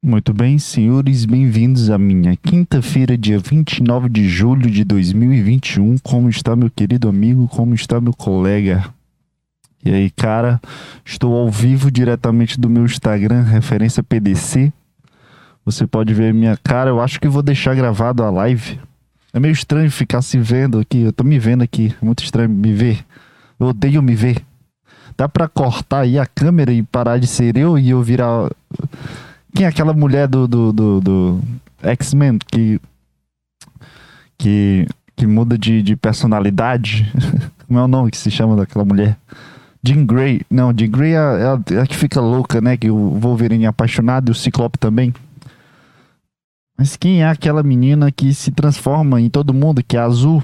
Muito bem, senhores, bem-vindos à minha quinta-feira, dia 29 de julho de 2021. Como está meu querido amigo? Como está meu colega? E aí, cara, estou ao vivo diretamente do meu Instagram, referência PDC. Você pode ver minha cara. Eu acho que vou deixar gravado a live. É meio estranho ficar se vendo aqui. Eu tô me vendo aqui. É muito estranho me ver. Eu odeio me ver. Dá pra cortar aí a câmera e parar de ser eu e eu virar quem é aquela mulher do, do, do, do X-Men que, que, que muda de, de personalidade? Como é o nome que se chama daquela mulher? Jean Grey. Não, Jean Grey é, é, é a que fica louca, né? Que o Wolverine é apaixonado e o Ciclope também. Mas quem é aquela menina que se transforma em todo mundo, que é azul?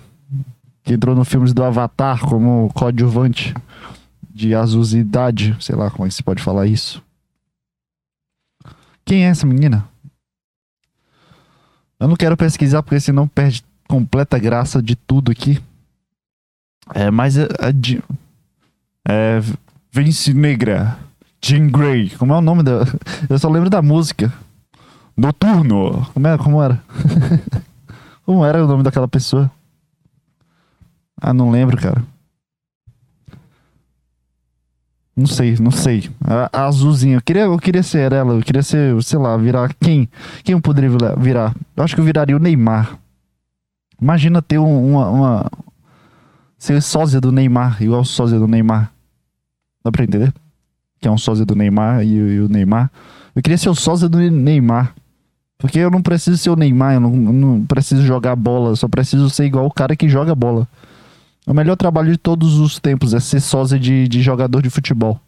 Que entrou no filmes do Avatar como coadjuvante de azulidade. Sei lá como é que se pode falar isso. Quem é essa menina? Eu não quero pesquisar porque senão perde completa graça de tudo aqui. É, mas é, é, é Vince Negra, Jean Grey. Como é o nome da? Eu só lembro da música. Noturno. Como, é, como era? como era o nome daquela pessoa? Ah, não lembro, cara. Não sei, não sei. A, a azulzinha. Eu queria, eu queria ser ela. Eu queria ser, sei lá, virar quem? Quem eu poderia virar? Eu acho que eu viraria o Neymar. Imagina ter um, uma, uma. Ser sósia do Neymar, igual sósia do Neymar. Dá pra entender? Que é um sósia do Neymar e, e o Neymar. Eu queria ser o sósia do Neymar. Porque eu não preciso ser o Neymar, eu não, eu não preciso jogar bola, só preciso ser igual o cara que joga bola. O melhor trabalho de todos os tempos é ser sósia de, de jogador de futebol.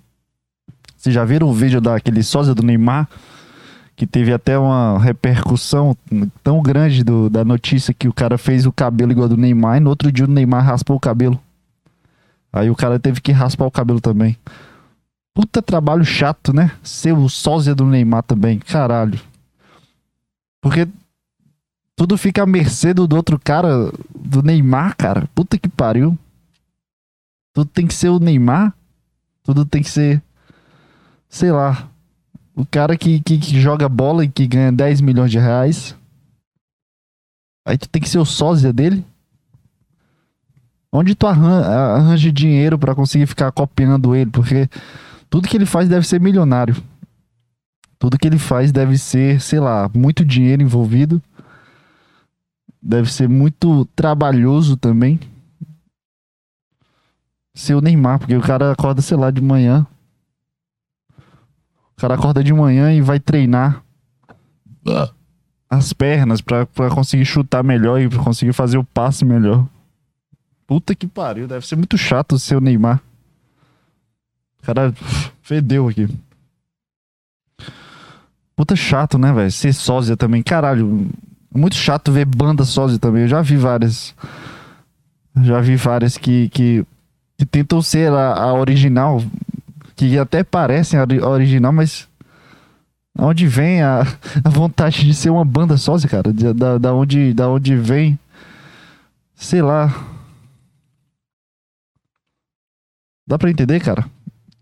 Vocês já viram o vídeo daquele sósia do Neymar? Que teve até uma repercussão tão grande do, da notícia que o cara fez o cabelo igual do Neymar e no outro dia o Neymar raspou o cabelo. Aí o cara teve que raspar o cabelo também. Puta trabalho chato, né? Ser o sósia do Neymar também, caralho. Porque tudo fica à mercê do, do outro cara, do Neymar, cara. Puta que pariu. Tudo tem que ser o Neymar. Tudo tem que ser. Sei lá. O cara que, que, que joga bola e que ganha 10 milhões de reais. Aí tu tem que ser o sósia dele. Onde tu arranja, arranja dinheiro para conseguir ficar copiando ele? Porque tudo que ele faz deve ser milionário. Tudo que ele faz deve ser, sei lá, muito dinheiro envolvido. Deve ser muito trabalhoso também. Ser o Neymar, porque o cara acorda, sei lá, de manhã. O cara acorda de manhã e vai treinar as pernas pra, pra conseguir chutar melhor e conseguir fazer o passe melhor. Puta que pariu, deve ser muito chato ser o Neymar. O cara fedeu aqui. Puta chato, né, velho? Ser sósia também. Caralho, muito chato ver banda sósia também. Eu já vi várias. Já vi várias que, que, que tentam ser a, a, original, que até parecem a original, mas onde vem a, a vontade de ser uma banda sósia, cara? Da, da, onde, da onde vem, sei lá. Dá pra entender, cara?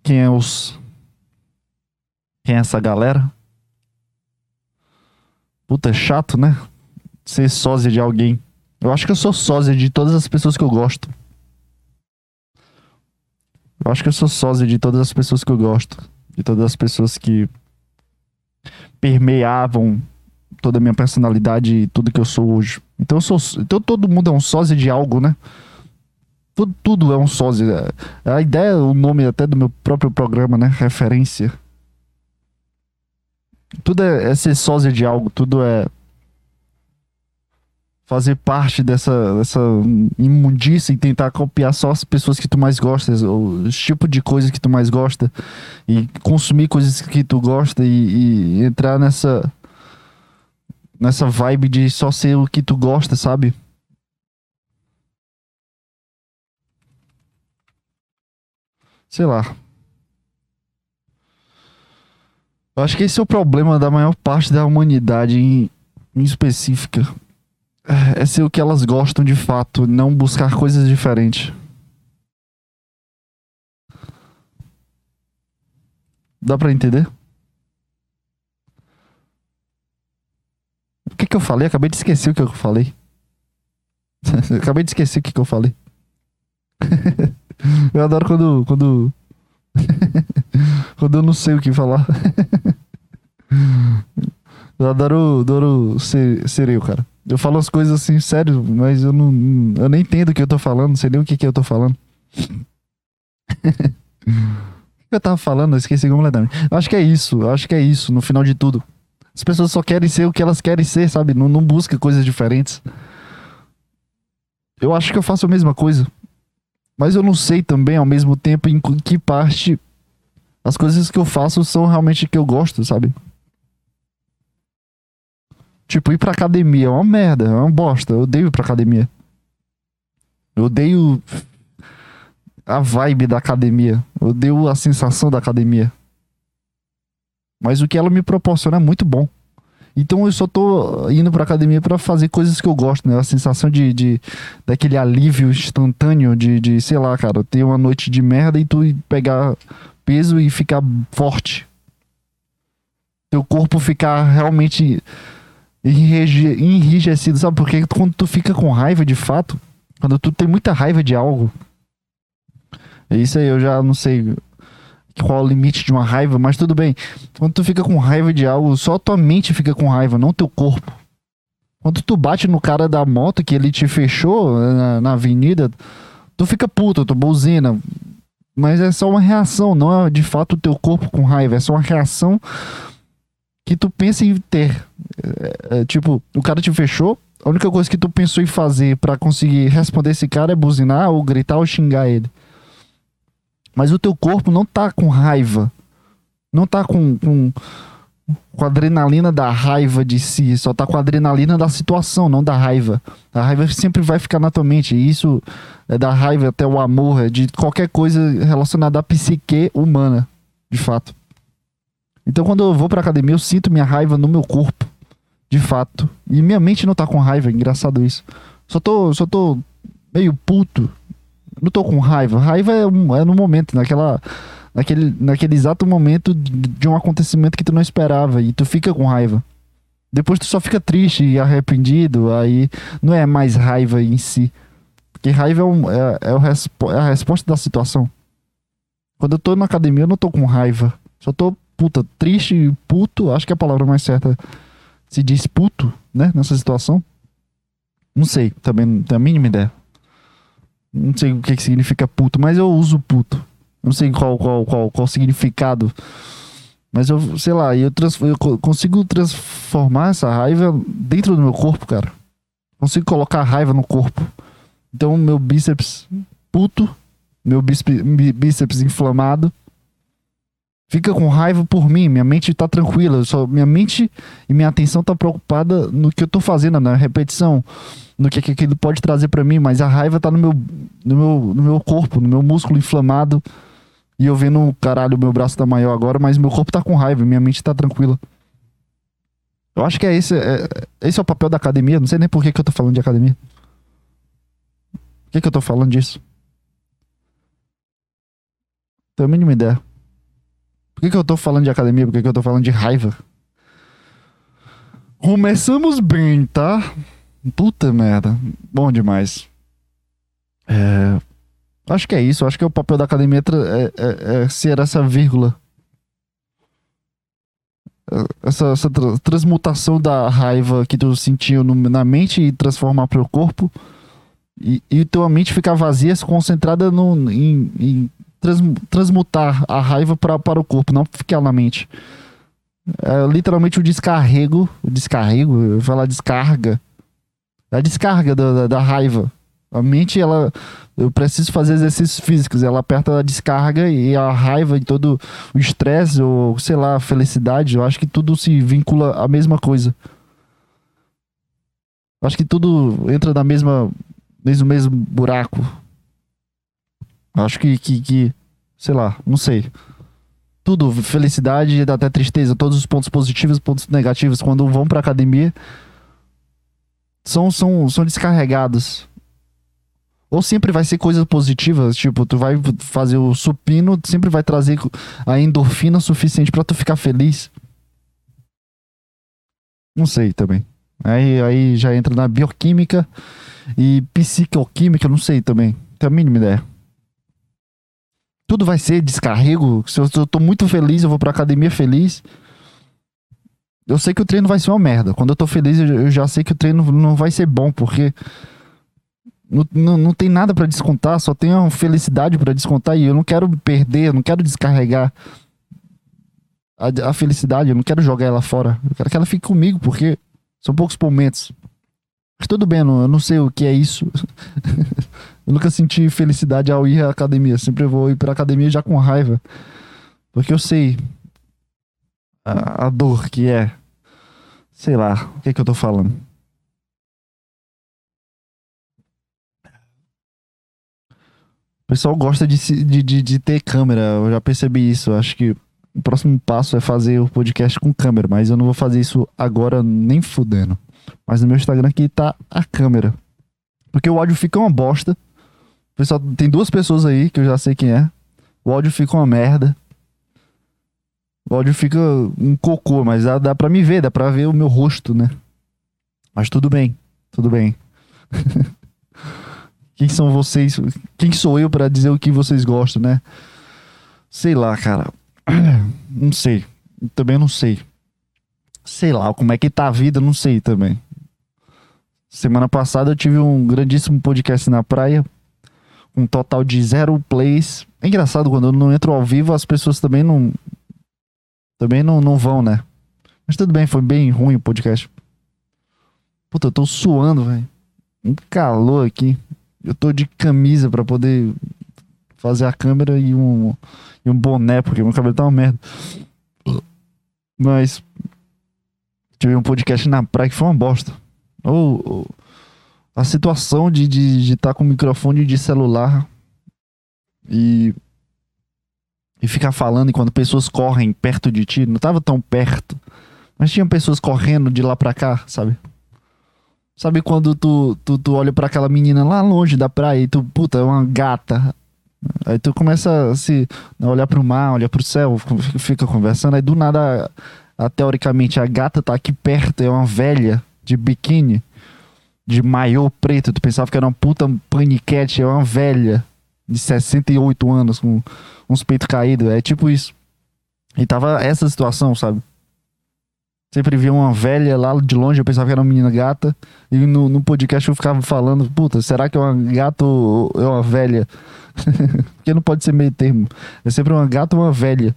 Quem é os. Quem é essa galera? Puta, é chato, né? Ser sósia de alguém. Eu acho que eu sou sósia de todas as pessoas que eu gosto. Eu acho que eu sou sósia de todas as pessoas que eu gosto. De todas as pessoas que permeavam toda a minha personalidade e tudo que eu sou hoje. Então eu sou. Então todo mundo é um sósia de algo, né? Tudo, tudo é um sósia. A ideia, o nome até do meu próprio programa, né? Referência. Tudo é, é ser sósia de algo, tudo é fazer parte dessa, dessa imundícia e tentar copiar só as pessoas que tu mais gosta, os tipos de coisas que tu mais gosta e consumir coisas que tu gosta e, e, entrar nessa nessa vibe de só ser o que tu gosta, sabe? Sei lá. Eu acho que esse é o problema da maior parte da humanidade em, em específica é ser o que elas gostam de fato, não buscar coisas diferentes. Dá pra entender? que eu falei? Acabei de esquecer o que eu falei. Acabei de esquecer o que, que eu falei. eu adoro quando. Quando. quando eu não sei o que falar. eu adoro, adoro ser, ser eu, cara. Eu falo as coisas assim, sério, mas eu não. Eu nem entendo o que eu tô falando, não sei nem o que, que eu tô falando. o que eu tava falando? Eu esqueci completamente. Eu acho que é isso, eu acho que é isso, no final de tudo. As pessoas só querem ser o que elas querem ser, sabe? Não, não busca coisas diferentes. Eu acho que eu faço a mesma coisa. Mas eu não sei também, ao mesmo tempo, em que parte as coisas que eu faço são realmente que eu gosto, sabe? Tipo, ir pra academia é uma merda, é uma bosta. Eu odeio ir pra academia. Eu odeio a vibe da academia. Eu odeio a sensação da academia. Mas o que ela me proporciona é muito bom. Então eu só tô indo pra academia para fazer coisas que eu gosto, né? A sensação de, de daquele alívio instantâneo de, de, sei lá, cara, ter uma noite de merda e tu pegar peso e ficar forte. Teu corpo ficar realmente enrijecido, sabe? Porque quando tu fica com raiva de fato, quando tu tem muita raiva de algo, isso aí eu já não sei qual é o limite de uma raiva, mas tudo bem. Quando tu fica com raiva de algo, só tua mente fica com raiva, não teu corpo. Quando tu bate no cara da moto que ele te fechou na, na avenida, tu fica puto, tu buzina. Mas é só uma reação, não é de fato o teu corpo com raiva, é só uma reação que tu pensa em ter. É, é, tipo, o cara te fechou, a única coisa que tu pensou em fazer para conseguir responder esse cara é buzinar ou gritar ou xingar ele. Mas o teu corpo não tá com raiva. Não tá com, com, com adrenalina da raiva de si. Só tá com adrenalina da situação, não da raiva. A raiva sempre vai ficar na tua mente. E isso é da raiva até o amor, é de qualquer coisa relacionada à psique humana, de fato. Então quando eu vou pra academia, eu sinto minha raiva no meu corpo. De fato. E minha mente não tá com raiva, é engraçado isso. Só tô, só tô meio puto não tô com raiva. Raiva é, é no momento, naquela, naquele, naquele exato momento de um acontecimento que tu não esperava e tu fica com raiva. Depois tu só fica triste e arrependido, aí não é mais raiva em si. Porque raiva é, um, é, é, o é a resposta da situação. Quando eu tô na academia, eu não tô com raiva. Só tô, puta, triste puto. Acho que a palavra mais certa se diz puto, né? Nessa situação. Não sei, também não tenho a mínima ideia. Não sei o que, que significa puto, mas eu uso puto. Não sei qual qual qual, qual significado. Mas eu, sei lá, eu, eu consigo transformar essa raiva dentro do meu corpo, cara. Consigo colocar raiva no corpo. Então, meu bíceps puto, meu bíceps, bíceps inflamado, fica com raiva por mim. Minha mente tá tranquila. Só, minha mente e minha atenção tá preocupada no que eu tô fazendo, na repetição no que, que aquilo pode trazer para mim, mas a raiva tá no meu, no, meu, no meu corpo, no meu músculo inflamado. E eu vendo, caralho, meu braço tá maior agora, mas meu corpo tá com raiva, minha mente tá tranquila. Eu acho que é esse, é, esse é o papel da academia. Não sei nem por que, que eu tô falando de academia. Por que, que eu tô falando disso? Tenho a mínima ideia. Que, que eu tô falando de academia? Por que, que eu tô falando de raiva? Começamos bem, tá? Puta merda. Bom demais. É, acho que é isso. Acho que é o papel da academia é, é, é ser essa vírgula. É, essa, essa tra transmutação da raiva que tu sentiu no, na mente e transformar para o corpo. E, e tua mente ficar vazia, se concentrada no, em, em trans, transmutar a raiva pra, para o corpo, não ficar na mente. É literalmente o descarrego. O descarrego, eu falar descarga a descarga da, da, da, raiva. A mente, ela. Eu preciso fazer exercícios físicos. Ela aperta a descarga e a raiva e todo o estresse, ou sei lá, a felicidade. Eu acho que tudo se vincula à mesma coisa. Eu acho que tudo entra na mesma. No mesmo buraco. Acho que, que, que. Sei lá, não sei tudo, felicidade, até tristeza, todos os pontos positivos, pontos negativos, quando vão pra academia, são, são, são descarregados. Ou sempre vai ser coisas positivas, tipo, tu vai fazer o supino, sempre vai trazer a endorfina suficiente para tu ficar feliz. Não sei também. Aí, aí já entra na bioquímica e psicoquímica, não sei também. Tenho a mínima ideia. Tudo vai ser descarrego. Se eu, se eu tô muito feliz, eu vou pra academia feliz. Eu sei que o treino vai ser uma merda. Quando eu tô feliz, eu, eu já sei que o treino não vai ser bom, porque não, não, não tem nada para descontar, só tem uma felicidade para descontar e eu não quero perder, eu não quero descarregar a, a, felicidade, eu não quero jogar ela fora. Eu quero que ela fique comigo, porque são poucos momentos. Mas tudo bem, eu não, eu não sei o que é isso. eu nunca senti felicidade ao ir à academia. Sempre vou ir pra academia já com raiva. Porque eu sei a, a dor que é. Sei lá, o que é que eu tô falando. O pessoal gosta de, de, de, de, ter câmera, eu já percebi isso. Acho que o próximo passo é fazer o podcast com câmera, mas eu não vou fazer isso agora nem fudendo. Mas no meu Instagram aqui tá a câmera. Porque o áudio fica uma bosta. Pessoal tem duas pessoas aí que eu já sei quem é. O áudio fica uma merda. O áudio fica um cocô, mas dá, dá pra me ver, dá pra ver o meu rosto, né? Mas tudo bem, tudo bem. Quem são vocês? Quem sou eu para dizer o que vocês gostam, né? Sei lá, cara. Não sei. Também não sei. Sei lá, como é que tá a vida, não sei também. Semana passada eu tive um grandíssimo podcast na praia. Um total de zero plays. É engraçado, quando eu não entro ao vivo, as pessoas também não. Também não, não vão, né? Mas tudo bem, foi bem ruim o podcast. Puta, eu tô suando, velho. Um calor aqui. Eu tô de camisa para poder fazer a câmera e um, e um boné, porque meu cabelo tá uma merda. Mas tive um podcast na praia que foi uma bosta. Ou, ou a situação de estar de, de tá com microfone de celular e e ficar falando enquanto pessoas correm perto de ti, não tava tão perto, mas tinha pessoas correndo de lá pra cá, sabe? Sabe quando tu, tu, tu olha para aquela menina lá longe da praia e tu, puta, é uma gata. Aí tu começa a se olhar pro mar, olhar pro céu, fica conversando, aí do nada, a, a, teoricamente, a gata tá aqui perto, é uma velha de biquíni, de maiô preto, tu pensava que era uma puta paniquete, é uma velha de 68 anos com uns peitos caídos, é tipo isso. E tava essa situação, sabe? Sempre via uma velha lá de longe, eu pensava que era uma menina gata. E no, no podcast eu ficava falando, puta, será que é uma gata ou é uma velha? Porque não pode ser meio termo. É sempre uma gata ou uma velha.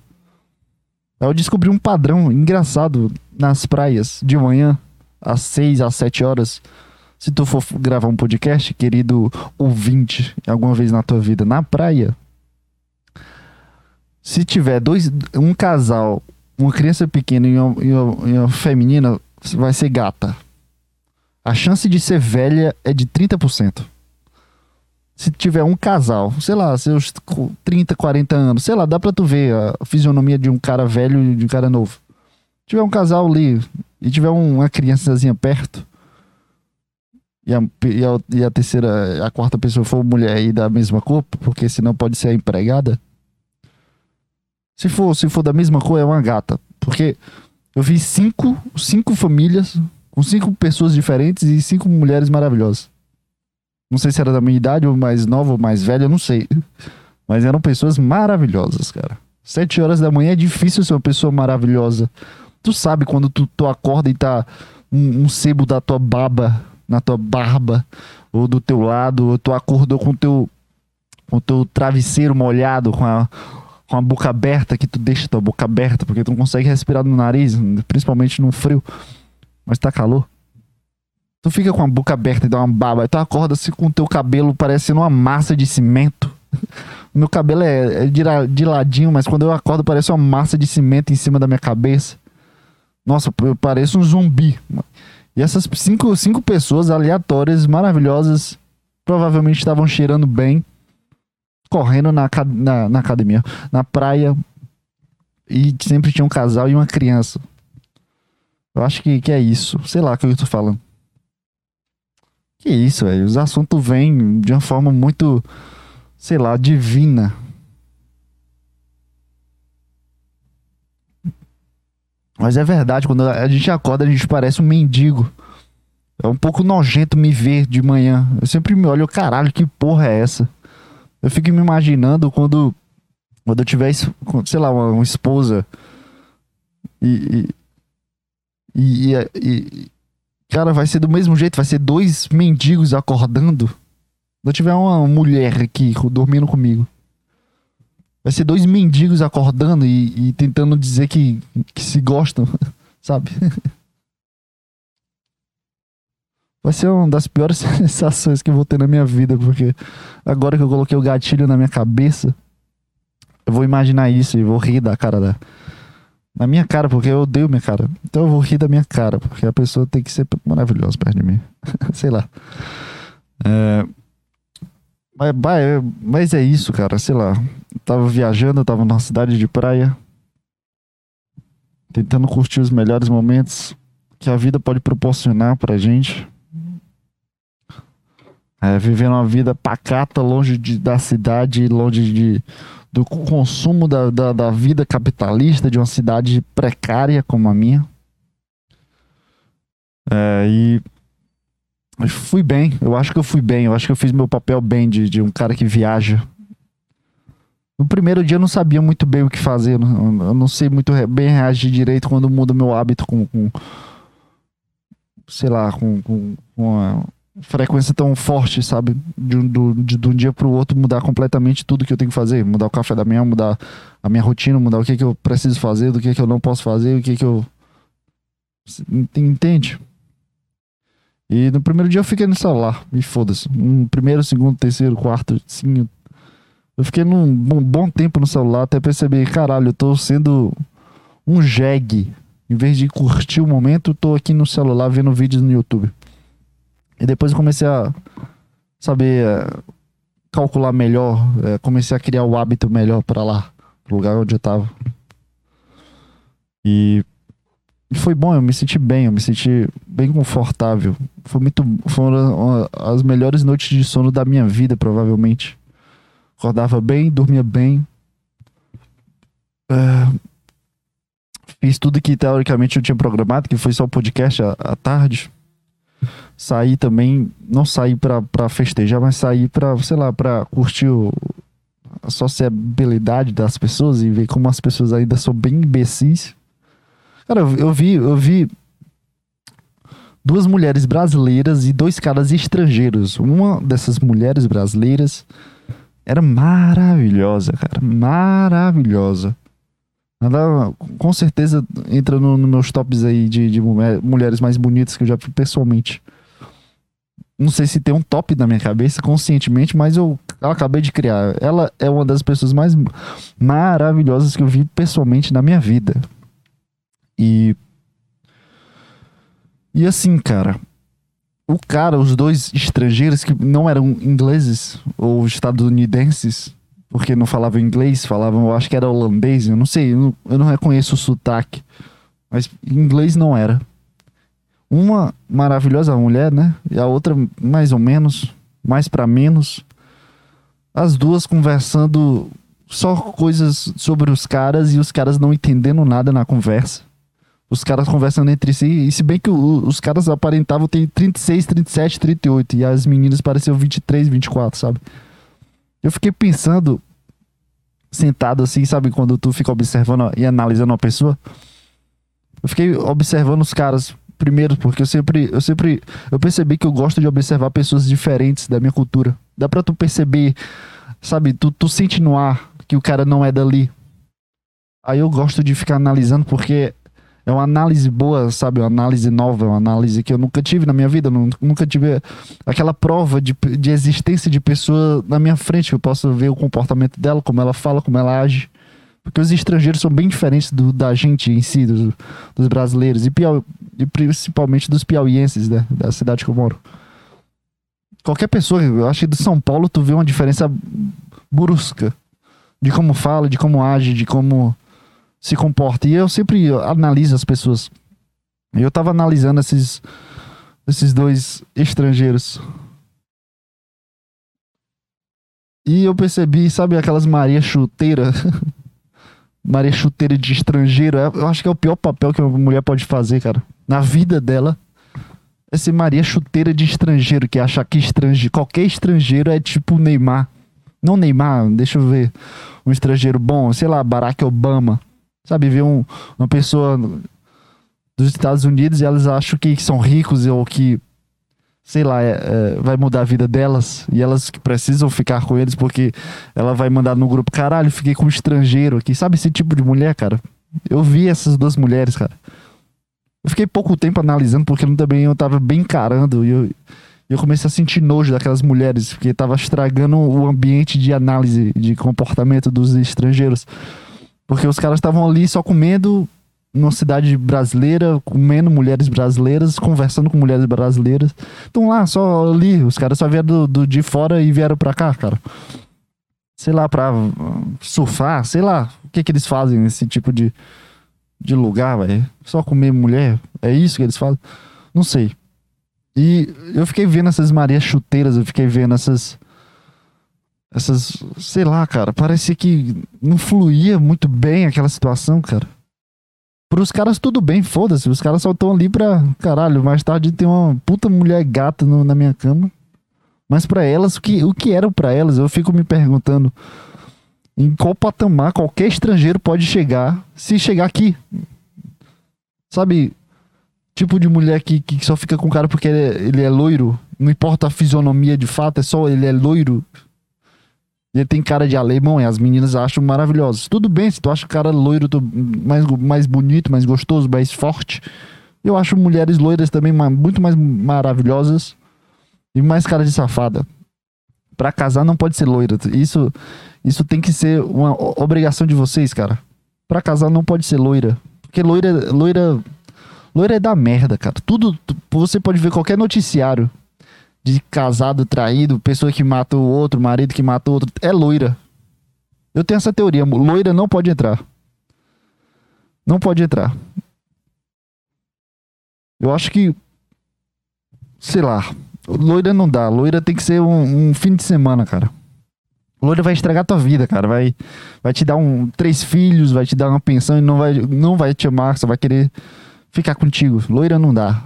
Aí eu descobri um padrão engraçado nas praias de manhã, às 6, às 7 horas. Se tu for gravar um podcast, querido ouvinte, alguma vez na tua vida, na praia, se tiver dois, um casal uma criança pequena e uma, e uma, e uma feminina vai ser gata. A chance de ser velha é de 30%. Se tiver um casal, sei lá, seus 30, 40 anos, sei lá, dá pra tu ver a fisionomia de um cara velho e de um cara novo. Se tiver um casal ali e tiver uma criançazinha perto, e a, e a, e a terceira, a quarta pessoa for mulher aí da mesma cor, porque senão pode ser a empregada, se for, se for da mesma cor, é uma gata. Porque eu vi cinco, cinco famílias com cinco pessoas diferentes e cinco mulheres maravilhosas. Não sei se era da minha idade, ou mais nova, ou mais velha, não sei. Mas eram pessoas maravilhosas, cara. Sete horas da manhã é difícil ser uma pessoa maravilhosa. Tu sabe quando tu, tu acorda e tá um, um sebo da tua baba na tua barba, ou do teu lado, ou tu acordou com teu, o teu travesseiro molhado, com a, com a boca aberta, que tu deixa tua boca aberta, porque tu não consegue respirar no nariz, principalmente no frio. Mas tá calor. Tu fica com a boca aberta e dá uma baba. Tu acorda assim com o teu cabelo parecendo uma massa de cimento. Meu cabelo é, é de, de ladinho, mas quando eu acordo parece uma massa de cimento em cima da minha cabeça. Nossa, eu pareço um zumbi. E essas cinco, cinco pessoas aleatórias, maravilhosas, provavelmente estavam cheirando bem correndo na, na, na academia, na praia, e sempre tinha um casal e uma criança. Eu acho que, que é isso. Sei lá o que eu tô falando. Que isso, velho. Os assuntos vêm de uma forma muito, sei lá, divina. Mas é verdade, quando a gente acorda, a gente parece um mendigo. É um pouco nojento me ver de manhã. Eu sempre me olho, caralho, que porra é essa? Eu fico me imaginando quando, quando eu tiver, sei lá, uma, uma esposa e e, e, e, Cara, vai ser do mesmo jeito, vai ser dois mendigos acordando. Se eu tiver uma mulher aqui dormindo comigo. Vai ser dois mendigos acordando e, e tentando dizer que, que se gostam, sabe? Vai ser uma das piores sensações que eu vou ter na minha vida, porque agora que eu coloquei o gatilho na minha cabeça, eu vou imaginar isso e vou rir da cara da. Na minha cara, porque eu odeio minha cara. Então eu vou rir da minha cara, porque a pessoa tem que ser maravilhosa perto de mim. Sei lá. É, mas, mas é isso, cara. Sei lá. Eu tava viajando, eu tava numa cidade de praia. Tentando curtir os melhores momentos que a vida pode proporcionar pra gente. É, vivendo uma vida pacata, longe de, da cidade, longe de, do consumo da, da, da, vida capitalista de uma cidade precária como a minha. É, e fui bem, eu acho que eu fui bem, eu acho que eu fiz meu papel bem de, de um cara que viaja. No primeiro dia eu não sabia muito bem o que fazer, eu não, sei muito bem reagir direito quando muda meu hábito com, com sei lá, com, com, com a, frequência tão forte, sabe? De, do, de, de um dia pro outro mudar completamente tudo que eu tenho que fazer. Mudar o café da manhã, mudar a minha rotina, mudar o que, que eu preciso fazer, do que, que eu não posso fazer, o que, que eu. Entende? E no primeiro dia eu fiquei no celular, e foda-se. No primeiro, segundo, terceiro, quarto, sim. Eu fiquei num bom, bom tempo no celular até perceber, caralho, eu tô sendo um jegue. Em vez de curtir o momento, tô aqui no celular vendo vídeos no YouTube. E depois eu comecei a saber é, calcular melhor, é, comecei a criar o hábito melhor para lá, pro lugar onde eu tava. E, foi bom, eu me senti bem, eu me senti bem confortável. Foi muito, foram as melhores noites de sono da minha vida, provavelmente. Acordava bem, dormia bem. É, fiz tudo que teoricamente eu tinha programado, que foi só o podcast à, à tarde sair também, não sair pra, pra festejar, mas sair pra, sei lá, pra curtir o, a sociabilidade das pessoas e ver como as pessoas ainda são bem imbecis. Cara, eu, eu vi, eu vi duas mulheres brasileiras e dois caras estrangeiros. Uma dessas mulheres brasileiras era maravilhosa, cara, maravilhosa. Ela com certeza entra nos no meus tops aí de, de mulheres mais bonitas que eu já vi pessoalmente. Não sei se tem um top na minha cabeça conscientemente, mas eu, eu acabei de criar. Ela é uma das pessoas mais maravilhosas que eu vi pessoalmente na minha vida. E. E assim, cara. O cara, os dois estrangeiros que não eram ingleses ou estadunidenses, porque não falavam inglês, falavam, eu acho que era holandês, eu não sei, eu não, eu não reconheço o sotaque. Mas inglês não era. Uma maravilhosa mulher, né? E a outra mais ou menos, mais para menos. As duas conversando só coisas sobre os caras e os caras não entendendo nada na conversa. Os caras conversando entre si, e se bem que o, os caras aparentavam ter 36, 37, 38 e as meninas pareciam 23, 24, sabe? Eu fiquei pensando, sentado assim, sabe, quando tu fica observando e analisando uma pessoa. Eu fiquei observando os caras primeiro, porque eu sempre, eu sempre, eu percebi que eu gosto de observar pessoas diferentes da minha cultura. Dá pra tu perceber, sabe, tu, tu sente no ar que o cara não é dali. Aí eu gosto de ficar analisando porque é uma análise boa, sabe? Uma análise nova, uma análise que eu nunca tive na minha vida. Nunca tive aquela prova de, de existência de pessoa na minha frente. Eu posso ver o comportamento dela, como ela fala, como ela age. Porque os estrangeiros são bem diferentes do, da gente em si, dos, brasileiros. E, piau, e principalmente dos piauienses, né? Da cidade que eu moro. Qualquer pessoa, eu acho que de São Paulo, tu vê uma diferença brusca. De como fala, de como age, de como se comporta. E eu sempre analiso as pessoas. Eu tava analisando esses, esses dois estrangeiros. E eu percebi, sabe aquelas Maria chuteira? Maria chuteira de estrangeiro. É, eu acho que é o pior papel que uma mulher pode fazer, cara. Na vida dela. Essa Maria chuteira de estrangeiro que acha que estrangeiro, qualquer estrangeiro é tipo Neymar. Não Neymar, deixa eu ver. Um estrangeiro bom, sei lá, Barack Obama. Sabe, ver um, uma pessoa dos Estados Unidos e elas acham que são ricos ou que, sei lá, é, é, vai mudar a vida delas e elas precisam ficar com eles porque ela vai mandar no grupo, caralho, fiquei com um estrangeiro aqui. Sabe esse tipo de mulher, cara? Eu vi essas duas mulheres, cara. Eu fiquei pouco tempo analisando porque também eu tava bem encarando e eu, eu comecei a sentir nojo daquelas mulheres porque tava estragando o ambiente de análise de comportamento dos estrangeiros. Porque os caras estavam ali só comendo numa cidade brasileira, comendo mulheres brasileiras, conversando com mulheres brasileiras. Estão lá, só ali. Os caras só vieram do, do, de fora e vieram pra cá, cara. Sei lá, pra surfar, sei lá. O que que eles fazem nesse tipo de, de lugar, velho? Só comer mulher? É isso que eles fazem? Não sei. E eu fiquei vendo essas Marias chuteiras, eu fiquei vendo essas essas, sei lá, cara, parecia que não fluía muito bem aquela situação, cara. Pros caras tudo bem, foda-se, os caras só estão ali pra, caralho, mais tarde tem uma puta mulher gata no, na minha cama. Mas para elas, o que, o que era para elas? Eu fico me perguntando em qual patamar qualquer estrangeiro pode chegar se chegar aqui. Sabe, tipo de mulher que, que só fica com o cara porque ele é, ele é loiro, não importa a fisionomia de fato, é só ele é loiro, ele tem cara de alemão e as meninas acham maravilhosos. Tudo bem, se tu acha o cara loiro mais, mais bonito, mais gostoso, mais forte. Eu acho mulheres loiras também muito mais maravilhosas e mais cara de safada. Pra casar não pode ser loira. Isso, isso tem que ser uma obrigação de vocês, cara. Pra casar não pode ser loira. Porque loira, loira, loira é da merda, cara. Tudo, você pode ver qualquer noticiário de casado traído, pessoa que mata o outro, marido que mata o outro, é loira. Eu tenho essa teoria, loira não pode entrar. Não pode entrar. Eu acho que, sei lá, loira não dá. Loira tem que ser um, um fim de semana, cara. Loira vai estragar tua vida, cara. Vai, vai te dar um três filhos, vai te dar uma pensão e não vai, não vai te amar, só vai querer ficar contigo. Loira não dá.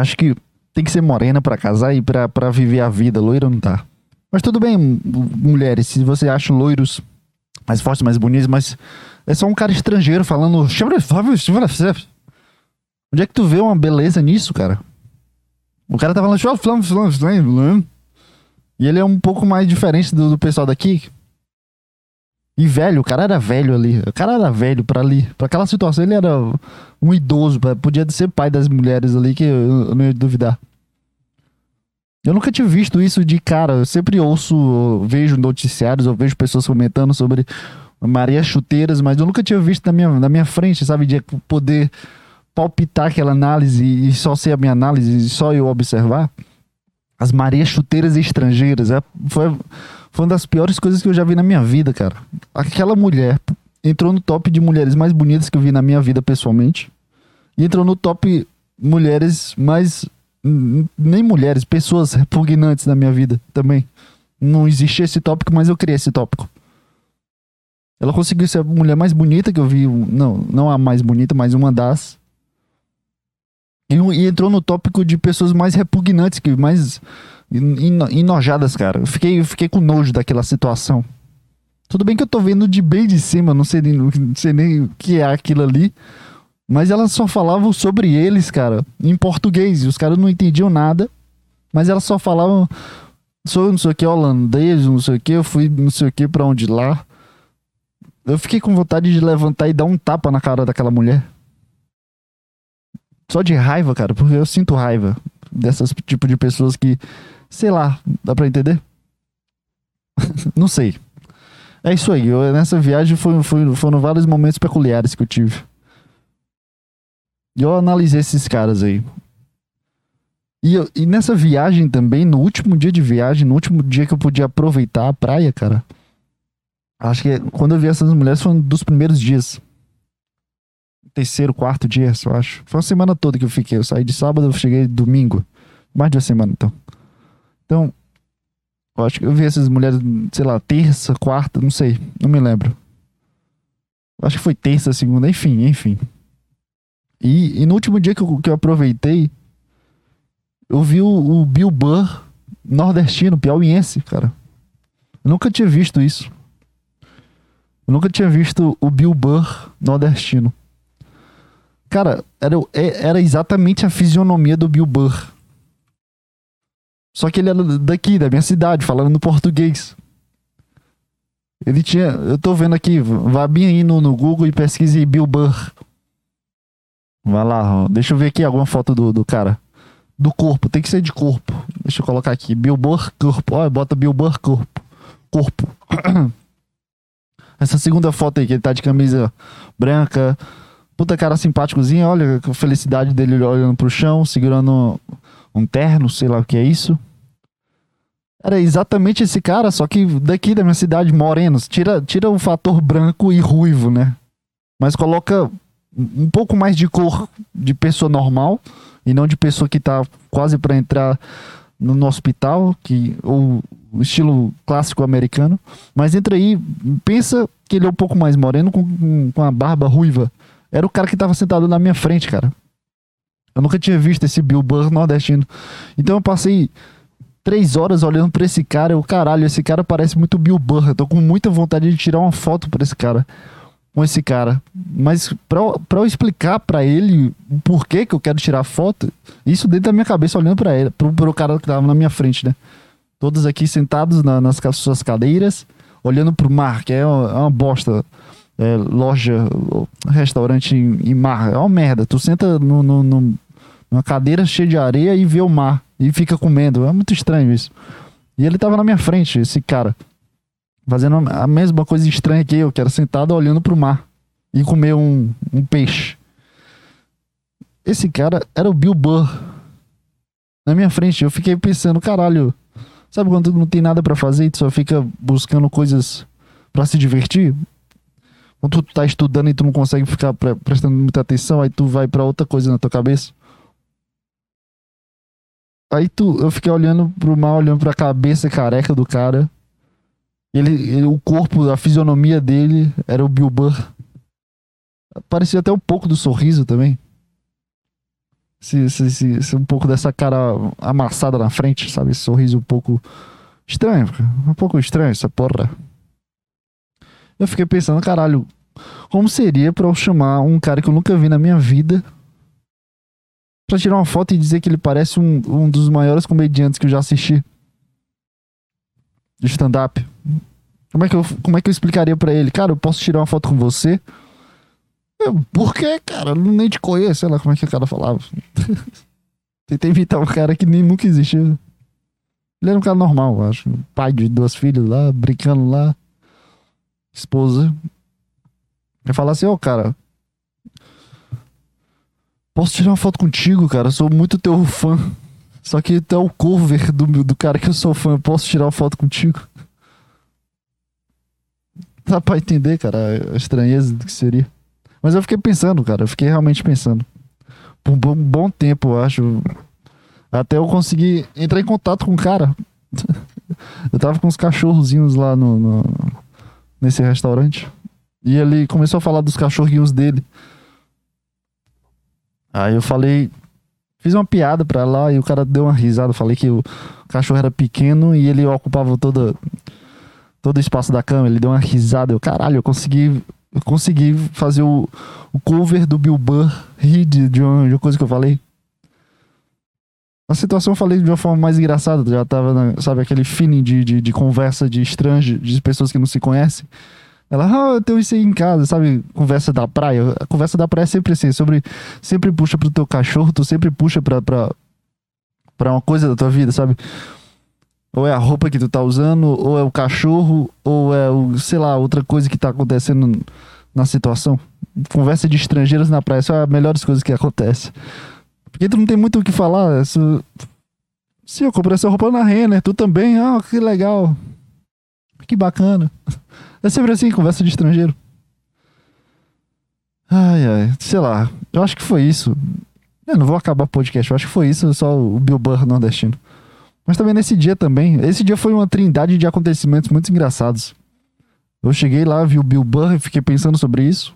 Acho que tem que ser morena para casar e para viver a vida. Loira não tá. Mas tudo bem, mulheres, se você acha loiros mais fortes, mais bonitos, mas é só um cara estrangeiro falando. Onde é que tu vê uma beleza nisso, cara? O cara tá falando. E ele é um pouco mais diferente do, do pessoal daqui. E velho, o cara era velho ali. O cara era velho para ali. para aquela situação, ele era um idoso. Podia ser pai das mulheres ali, que eu, não ia duvidar. Eu nunca tinha visto isso de cara. Eu sempre ouço, vejo noticiários, eu vejo pessoas comentando sobre Maria Chuteiras, mas eu nunca tinha visto na minha, na minha frente, sabe? De poder palpitar aquela análise e só ser a minha análise e só eu observar. As Marias Chuteiras estrangeiras. É, foi foi uma das piores coisas que eu já vi na minha vida, cara. Aquela mulher entrou no top de mulheres mais bonitas que eu vi na minha vida pessoalmente. E entrou no top mulheres mais. Nem mulheres, pessoas repugnantes na minha vida também. Não existia esse tópico, mas eu criei esse tópico. Ela conseguiu ser a mulher mais bonita que eu vi. Não, não a mais bonita, mas uma das. E, e entrou no tópico de pessoas mais repugnantes, que mais enojadas, cara. Eu fiquei, eu fiquei com nojo daquela situação. Tudo bem que eu tô vendo de bem de cima, não sei, nem, não sei nem o que é aquilo ali. Mas elas só falavam sobre eles, cara, em português. E os caras não entendiam nada. Mas elas só falavam. Sou não sei o que holandês, não sei o que, eu fui não sei o que pra onde lá. Eu fiquei com vontade de levantar e dar um tapa na cara daquela mulher. Só de raiva, cara, porque eu sinto raiva dessas tipo de pessoas que Sei lá, dá pra entender? não sei. É isso aí. Eu, nessa viagem foi, foi, foram vários momentos peculiares que eu tive. E eu analisei esses caras aí. E, eu, e nessa viagem também, no último dia de viagem, no último dia que eu podia aproveitar a praia, cara. Acho que quando eu vi essas mulheres foi um dos primeiros dias. Terceiro, quarto dia, eu acho. Foi uma semana toda que eu fiquei. Eu saí de sábado, eu cheguei domingo. Mais de uma semana, então. Então, eu acho que eu vi essas mulheres, sei lá, terça, quarta, não sei, não me lembro. Acho que foi terça, segunda, enfim, enfim. E, e no último dia que eu, que eu aproveitei, eu vi o, o Bill Burr nordestino, piauiense, cara. Eu nunca tinha visto isso. Eu nunca tinha visto o Bill Burr nordestino. Cara, era, é, era exatamente a fisionomia do Bill Burr. Só que ele era daqui, da minha cidade, falando português. Ele tinha. Eu tô vendo aqui, vá bem aí no, no Google e pesquise Bill Burr. Vai lá, ó. deixa eu ver aqui alguma foto do, do cara. Do corpo, tem que ser de corpo. Deixa eu colocar aqui. Bill Burr corpo. Olha, bota Bill Burr corpo. Corpo. Essa segunda foto aí, que ele tá de camisa branca. Puta cara simpáticozinho, olha a felicidade dele olhando pro chão, segurando um terno, sei lá o que é isso. Era exatamente esse cara, só que daqui da minha cidade, morenos. Tira, tira o fator branco e ruivo, né? Mas coloca um pouco mais de cor de pessoa normal e não de pessoa que tá quase para entrar no, no, hospital, que ou estilo clássico americano. Mas entra aí, pensa que ele é um pouco mais moreno com, com a barba ruiva. Era o cara que tava sentado na minha frente, cara. Eu nunca tinha visto esse Bill Burr nordestino. Então eu passei três horas olhando pra esse cara. Eu, caralho, esse cara parece muito Bill Burr. Eu tô com muita vontade de tirar uma foto pra esse cara. Com esse cara. Mas pra, eu explicar pra ele o porquê que eu quero tirar foto, isso dentro da minha cabeça, olhando pra ele, pro, pro cara que tava na minha frente, né? Todos aqui sentados na, nas suas cadeiras, olhando pro mar, que é uma, é uma bosta. É, loja, restaurante em, em, mar. É uma merda. Tu senta no, no, no, numa cadeira cheia de areia e vê o mar e fica comendo. É muito estranho isso. E ele tava na minha frente, esse cara, fazendo a mesma coisa estranha que eu, que era sentado olhando pro mar e comer um, um peixe. Esse cara era o Bill Burr. Na minha frente, eu fiquei pensando, caralho, sabe quando não tem nada para fazer e tu só fica buscando coisas para se divertir? Quando tu tá estudando e tu não consegue ficar prestando muita atenção, aí tu vai para outra coisa na tua cabeça. Aí tu, eu fiquei olhando pro mal, olhando pra cabeça careca do cara. Ele, ele, o corpo, a fisionomia dele era o Bill Burr. Parecia até um pouco do sorriso também. Se, se, se, se, um pouco dessa cara amassada na frente, sabe? Esse sorriso um pouco estranho. Um pouco estranho essa porra. Eu fiquei pensando, caralho, como seria pra eu chamar um cara que eu nunca vi na minha vida pra tirar uma foto e dizer que ele parece um, um dos maiores comediantes que eu já assisti. De stand-up. Como é, que eu, como é que eu explicaria para ele? Cara, eu posso tirar uma foto com você? Eu, Por quê, cara? Eu nem te conheço. Sei lá como é que o cara falava. Tentei imitar um cara que nem nunca existiu. Ele era um cara normal, eu acho. Pai de duas filhas lá, brincando lá. Esposa. Eu falar assim, ô oh, cara, Posso tirar uma foto contigo, cara? Sou muito teu fã. Só que tu é o cover do, do cara que eu sou fã. Eu posso tirar uma foto contigo? Dá pra entender, cara, a estranheza do que seria. Mas eu fiquei pensando, cara. Eu fiquei realmente pensando. Por um bom, bom tempo, eu acho. Até eu conseguir entrar em contato com o cara. eu tava com uns cachorrozinhos lá no, no, nesse restaurante. E ele começou a falar dos cachorrinhos dele. Aí eu falei, fiz uma piada pra lá e o cara deu uma risada. Falei que o cachorro era pequeno e ele ocupava toda, todo o espaço da cama. Ele deu uma risada. Eu, caralho, eu consegui, eu consegui fazer o, o cover do Bill Burr rir de, de, uma, de uma coisa que eu falei. A situação eu falei de uma forma mais engraçada. Já tava, sabe, aquele feeling de, de, de conversa de estranhos, de pessoas que não se conhecem. Ela, ah, eu tenho isso aí em casa, sabe? Conversa da praia. A conversa da praia é sempre assim, sobre. Sempre puxa pro teu cachorro, tu sempre puxa pra, pra, pra uma coisa da tua vida, sabe? Ou é a roupa que tu tá usando, ou é o cachorro, ou é o, sei lá, outra coisa que tá acontecendo na situação. Conversa de estrangeiros na praia, são as melhores coisas que acontecem. Porque tu não tem muito o que falar. Isso... Sim, eu comprei essa roupa na Renner, tu também, ah, que legal. Que bacana. É sempre assim, conversa de estrangeiro. Ai, ai, sei lá. Eu acho que foi isso. Eu não vou acabar o podcast, eu acho que foi isso, só o Bill Burr nordestino. Mas também nesse dia também. Esse dia foi uma trindade de acontecimentos muito engraçados. Eu cheguei lá, vi o Bill Burr e fiquei pensando sobre isso.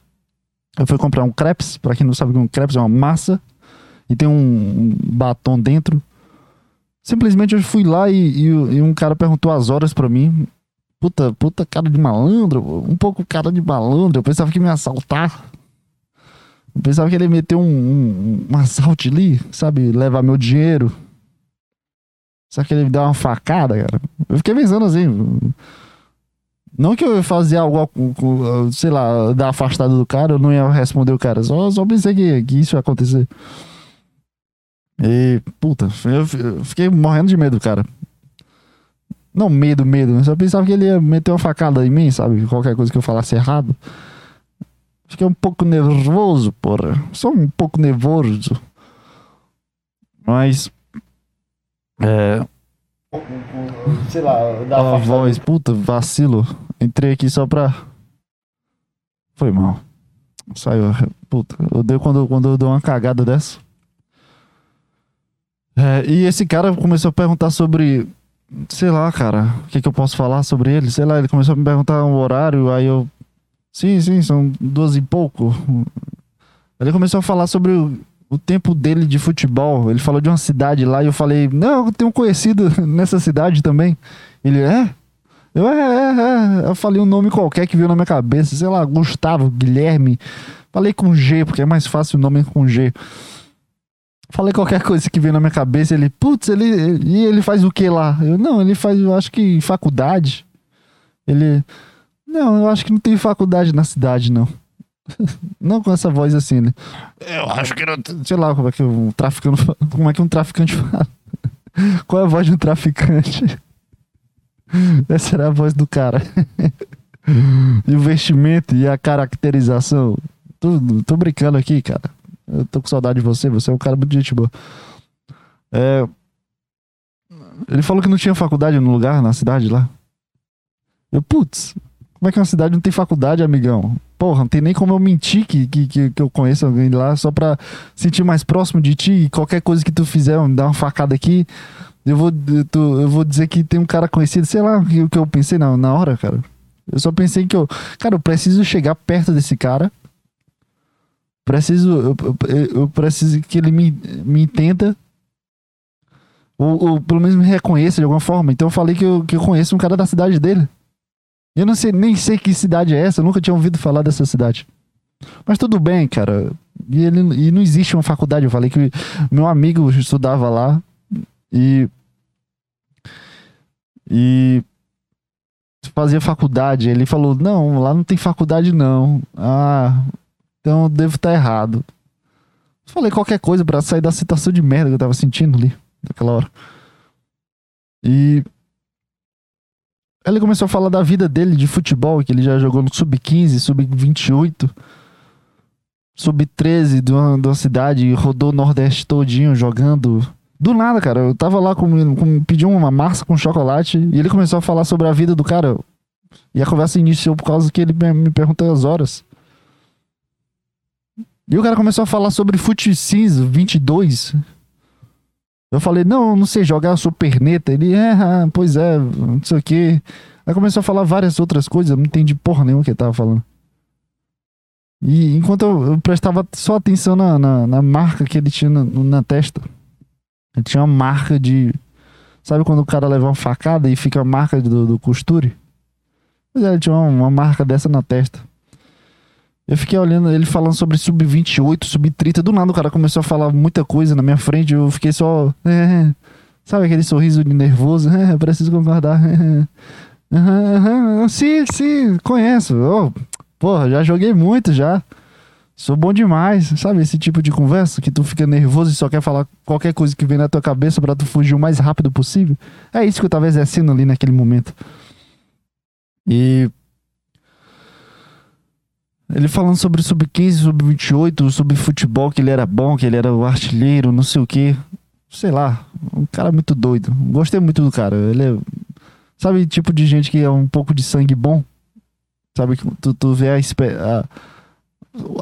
Eu fui comprar um crepes, pra quem não sabe o que é um crepes, é uma massa. E tem um, batom dentro. Simplesmente eu fui lá e, e, e um cara perguntou as horas pra mim. Puta, puta cara de malandro, um pouco cara de malandro. Eu pensava que me assaltar. Eu pensava que ele ia meter um, um, um assalto ali, sabe? Levar meu dinheiro. Só que ele me deu uma facada, cara. Eu fiquei pensando assim. Não que eu fazia algo, sei lá, dar afastado do cara, eu não ia responder o cara. Só, só pensei que, que isso ia acontecer. E, puta, eu fiquei morrendo de medo, cara. Não medo, medo, mas eu pensava que ele ia meter uma facada em mim, sabe? Qualquer coisa que eu falasse errado. Fiquei um pouco nervoso, porra. Só um pouco nervoso. Mas. É. Sei lá, da a voz, puta, vacilo. Entrei aqui só pra. Foi mal. Saiu. Puta, eu odeio quando, quando eu dou uma cagada dessa. É, e esse cara começou a perguntar sobre. Sei lá, cara, o que, que eu posso falar sobre ele? Sei lá, ele começou a me perguntar um horário, aí eu. Sim, sim, são duas e pouco. Ele começou a falar sobre o, o tempo dele de futebol. Ele falou de uma cidade lá e eu falei, não, eu tenho um conhecido nessa cidade também. Ele, é? Eu, é, é, é. Eu falei um nome qualquer que veio na minha cabeça, sei lá, Gustavo, Guilherme. Falei com G, porque é mais fácil o nome com G. Falei qualquer coisa que veio na minha cabeça, ele, putz, ele, e ele faz o que lá? Eu, não, ele faz, eu acho que faculdade. Ele, não, eu acho que não tem faculdade na cidade, não. não com essa voz assim, né? Eu acho que não. Sei lá como é que um traficante, como é que um traficante fala. Qual é a voz de um traficante? Essa era a voz do cara. e o vestimento e a caracterização. Tô, tô brincando aqui, cara. Eu tô com saudade de você, você é um cara muito gente boa. É... Ele falou que não tinha faculdade no lugar, na cidade lá. Eu, putz, como é que uma cidade não tem faculdade, amigão? Porra, não tem nem como eu mentir que, que, que, eu conheço alguém lá só pra sentir mais próximo de ti. E qualquer coisa que tu fizer, me dar uma facada aqui, eu vou, eu, tu, eu vou dizer que tem um cara conhecido. Sei lá o que, que eu pensei na, na hora, cara. Eu só pensei que eu. Cara, eu preciso chegar perto desse cara Preciso, eu, eu, eu preciso que ele me, me entenda. Ou, ou, pelo menos me reconheça de alguma forma. Então eu falei que eu, que eu conheço um cara da cidade dele. Eu não sei, nem sei que cidade é essa, eu nunca tinha ouvido falar dessa cidade. Mas tudo bem, cara. E, ele, e não existe uma faculdade. Eu falei que meu amigo estudava lá e. E. Fazia faculdade. Ele falou: Não, lá não tem faculdade, não. Ah, então eu devo estar errado. Falei qualquer coisa para sair da situação de merda que eu tava sentindo ali, naquela hora. E. Ele começou a falar da vida dele de futebol, que ele já jogou no Sub-15, Sub-28, Sub-13 de uma, de uma cidade, rodou o Nordeste todinho jogando. Do nada, cara, eu tava lá com, com uma massa com chocolate e ele começou a falar sobre a vida do cara. E a conversa iniciou por causa que ele me perguntou as horas. E o cara começou a falar sobre Fute Cinza 22. Eu falei, não, não sei jogar, eu sou perneta. Ele, é, ah, pois é, não sei o quê. Aí começou a falar várias outras coisas, eu não entendi porra nenhuma que ele tava falando. E enquanto eu, eu prestava só atenção na, na, na, marca que ele tinha na, na testa. Ele tinha uma marca de. Sabe quando o cara leva uma facada e fica a marca do, do costure? Pois é, ele tinha uma, uma marca dessa na testa. Eu fiquei olhando ele falando sobre sub-28, sub-30. Do nada o cara começou a falar muita coisa na minha frente. Eu fiquei só. É, sabe aquele sorriso de nervoso? É, preciso concordar. É, sim, sim, conheço. Oh, porra, já joguei muito já. Sou bom demais. Sabe esse tipo de conversa que tu fica nervoso e só quer falar qualquer coisa que vem na tua cabeça para tu fugir o mais rápido possível? É isso que eu tava exercendo ali naquele momento. E ele falando sobre sub-15, sub-28, sobre futebol, que ele era bom, que ele era o artilheiro, não sei o que. Sei lá, um cara muito doido. Gostei muito do cara. Ele é. Sabe, tipo de gente que é um pouco de sangue bom? Sabe, que tu, tu vê a, a,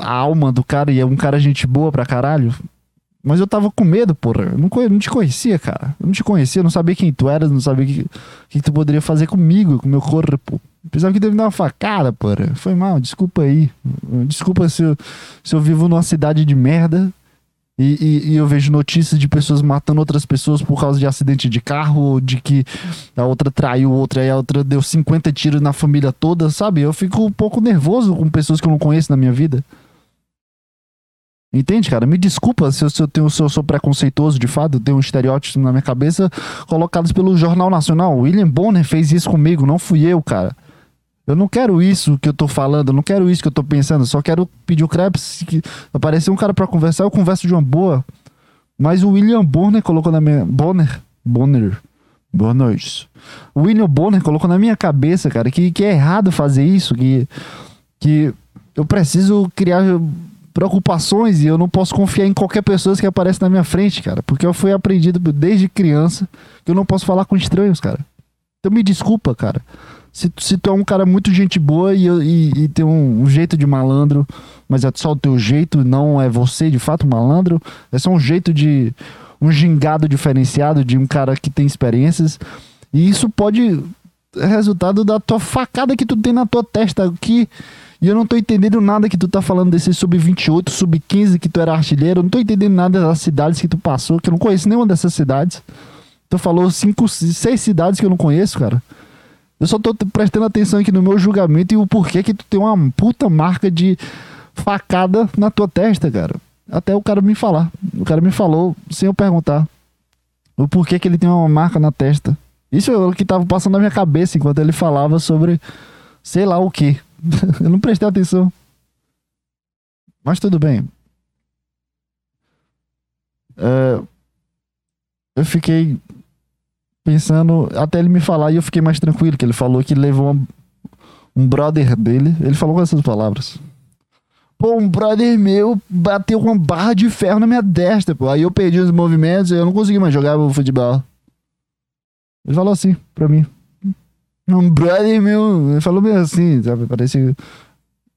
a, alma do cara e é um cara gente boa pra caralho. Mas eu tava com medo, porra. Eu não, não te conhecia, cara. Eu não te conhecia, não sabia quem tu eras, não sabia o que, que tu poderia fazer comigo, com meu corpo. Pensava que teve me dar uma facada, porra. Foi mal, desculpa aí. Desculpa se eu, se eu vivo numa cidade de merda e, e, e, eu vejo notícias de pessoas matando outras pessoas por causa de acidente de carro, ou de que a outra traiu outra e a outra deu 50 tiros na família toda, sabe? Eu fico um pouco nervoso com pessoas que eu não conheço na minha vida. Entende, cara? Me desculpa se eu, se eu, tenho, se eu sou preconceituoso de fato, eu tenho um estereótipo na minha cabeça colocados pelo Jornal Nacional. William Bonner fez isso comigo, não fui eu, cara. Eu não quero isso que eu tô falando, eu não quero isso que eu tô pensando, só quero pedir o Krebs que aparecer um cara para conversar, eu converso de uma boa. Mas o William Bonner colocou na minha Bonner, Bonner, Bonner. O William Bonner colocou na minha cabeça, cara, que, que é errado fazer isso, que que eu preciso criar preocupações e eu não posso confiar em qualquer pessoa que aparece na minha frente, cara, porque eu fui aprendido desde criança que eu não posso falar com estranhos, cara. Então me desculpa, cara se, se tu é um cara muito gente boa e, e, e tem um, um, jeito de malandro, mas é só o teu jeito, não é você de fato malandro, é só um jeito de. um gingado diferenciado de um cara que tem experiências. E isso pode. É resultado da tua facada que tu tem na tua testa aqui. E eu não tô entendendo nada que tu tá falando desse sub-28, sub-15 que tu era artilheiro. Eu não tô entendendo nada das cidades que tu passou, que eu não conheço nenhuma dessas cidades. Tu falou cinco, seis cidades que eu não conheço, cara. Eu só tô prestando atenção aqui no meu julgamento e o porquê que tu tem uma puta marca de facada na tua testa, cara. Até o cara me falar. O cara me falou sem eu perguntar. O porquê que ele tem uma marca na testa. Isso é o que tava passando na minha cabeça enquanto ele falava sobre sei lá o que. eu não prestei atenção. Mas tudo bem. É, eu fiquei pensando, até ele me falar e eu fiquei mais tranquilo, que ele falou que levou um, um brother dele, ele falou com essas palavras. Pô, um brother meu bateu uma barra de ferro na minha testa, pô. Aí eu perdi os movimentos eu não consegui mais jogar futebol. Ele falou assim pra mim. Um brother meu, ele falou meio assim, sabe? Parecia.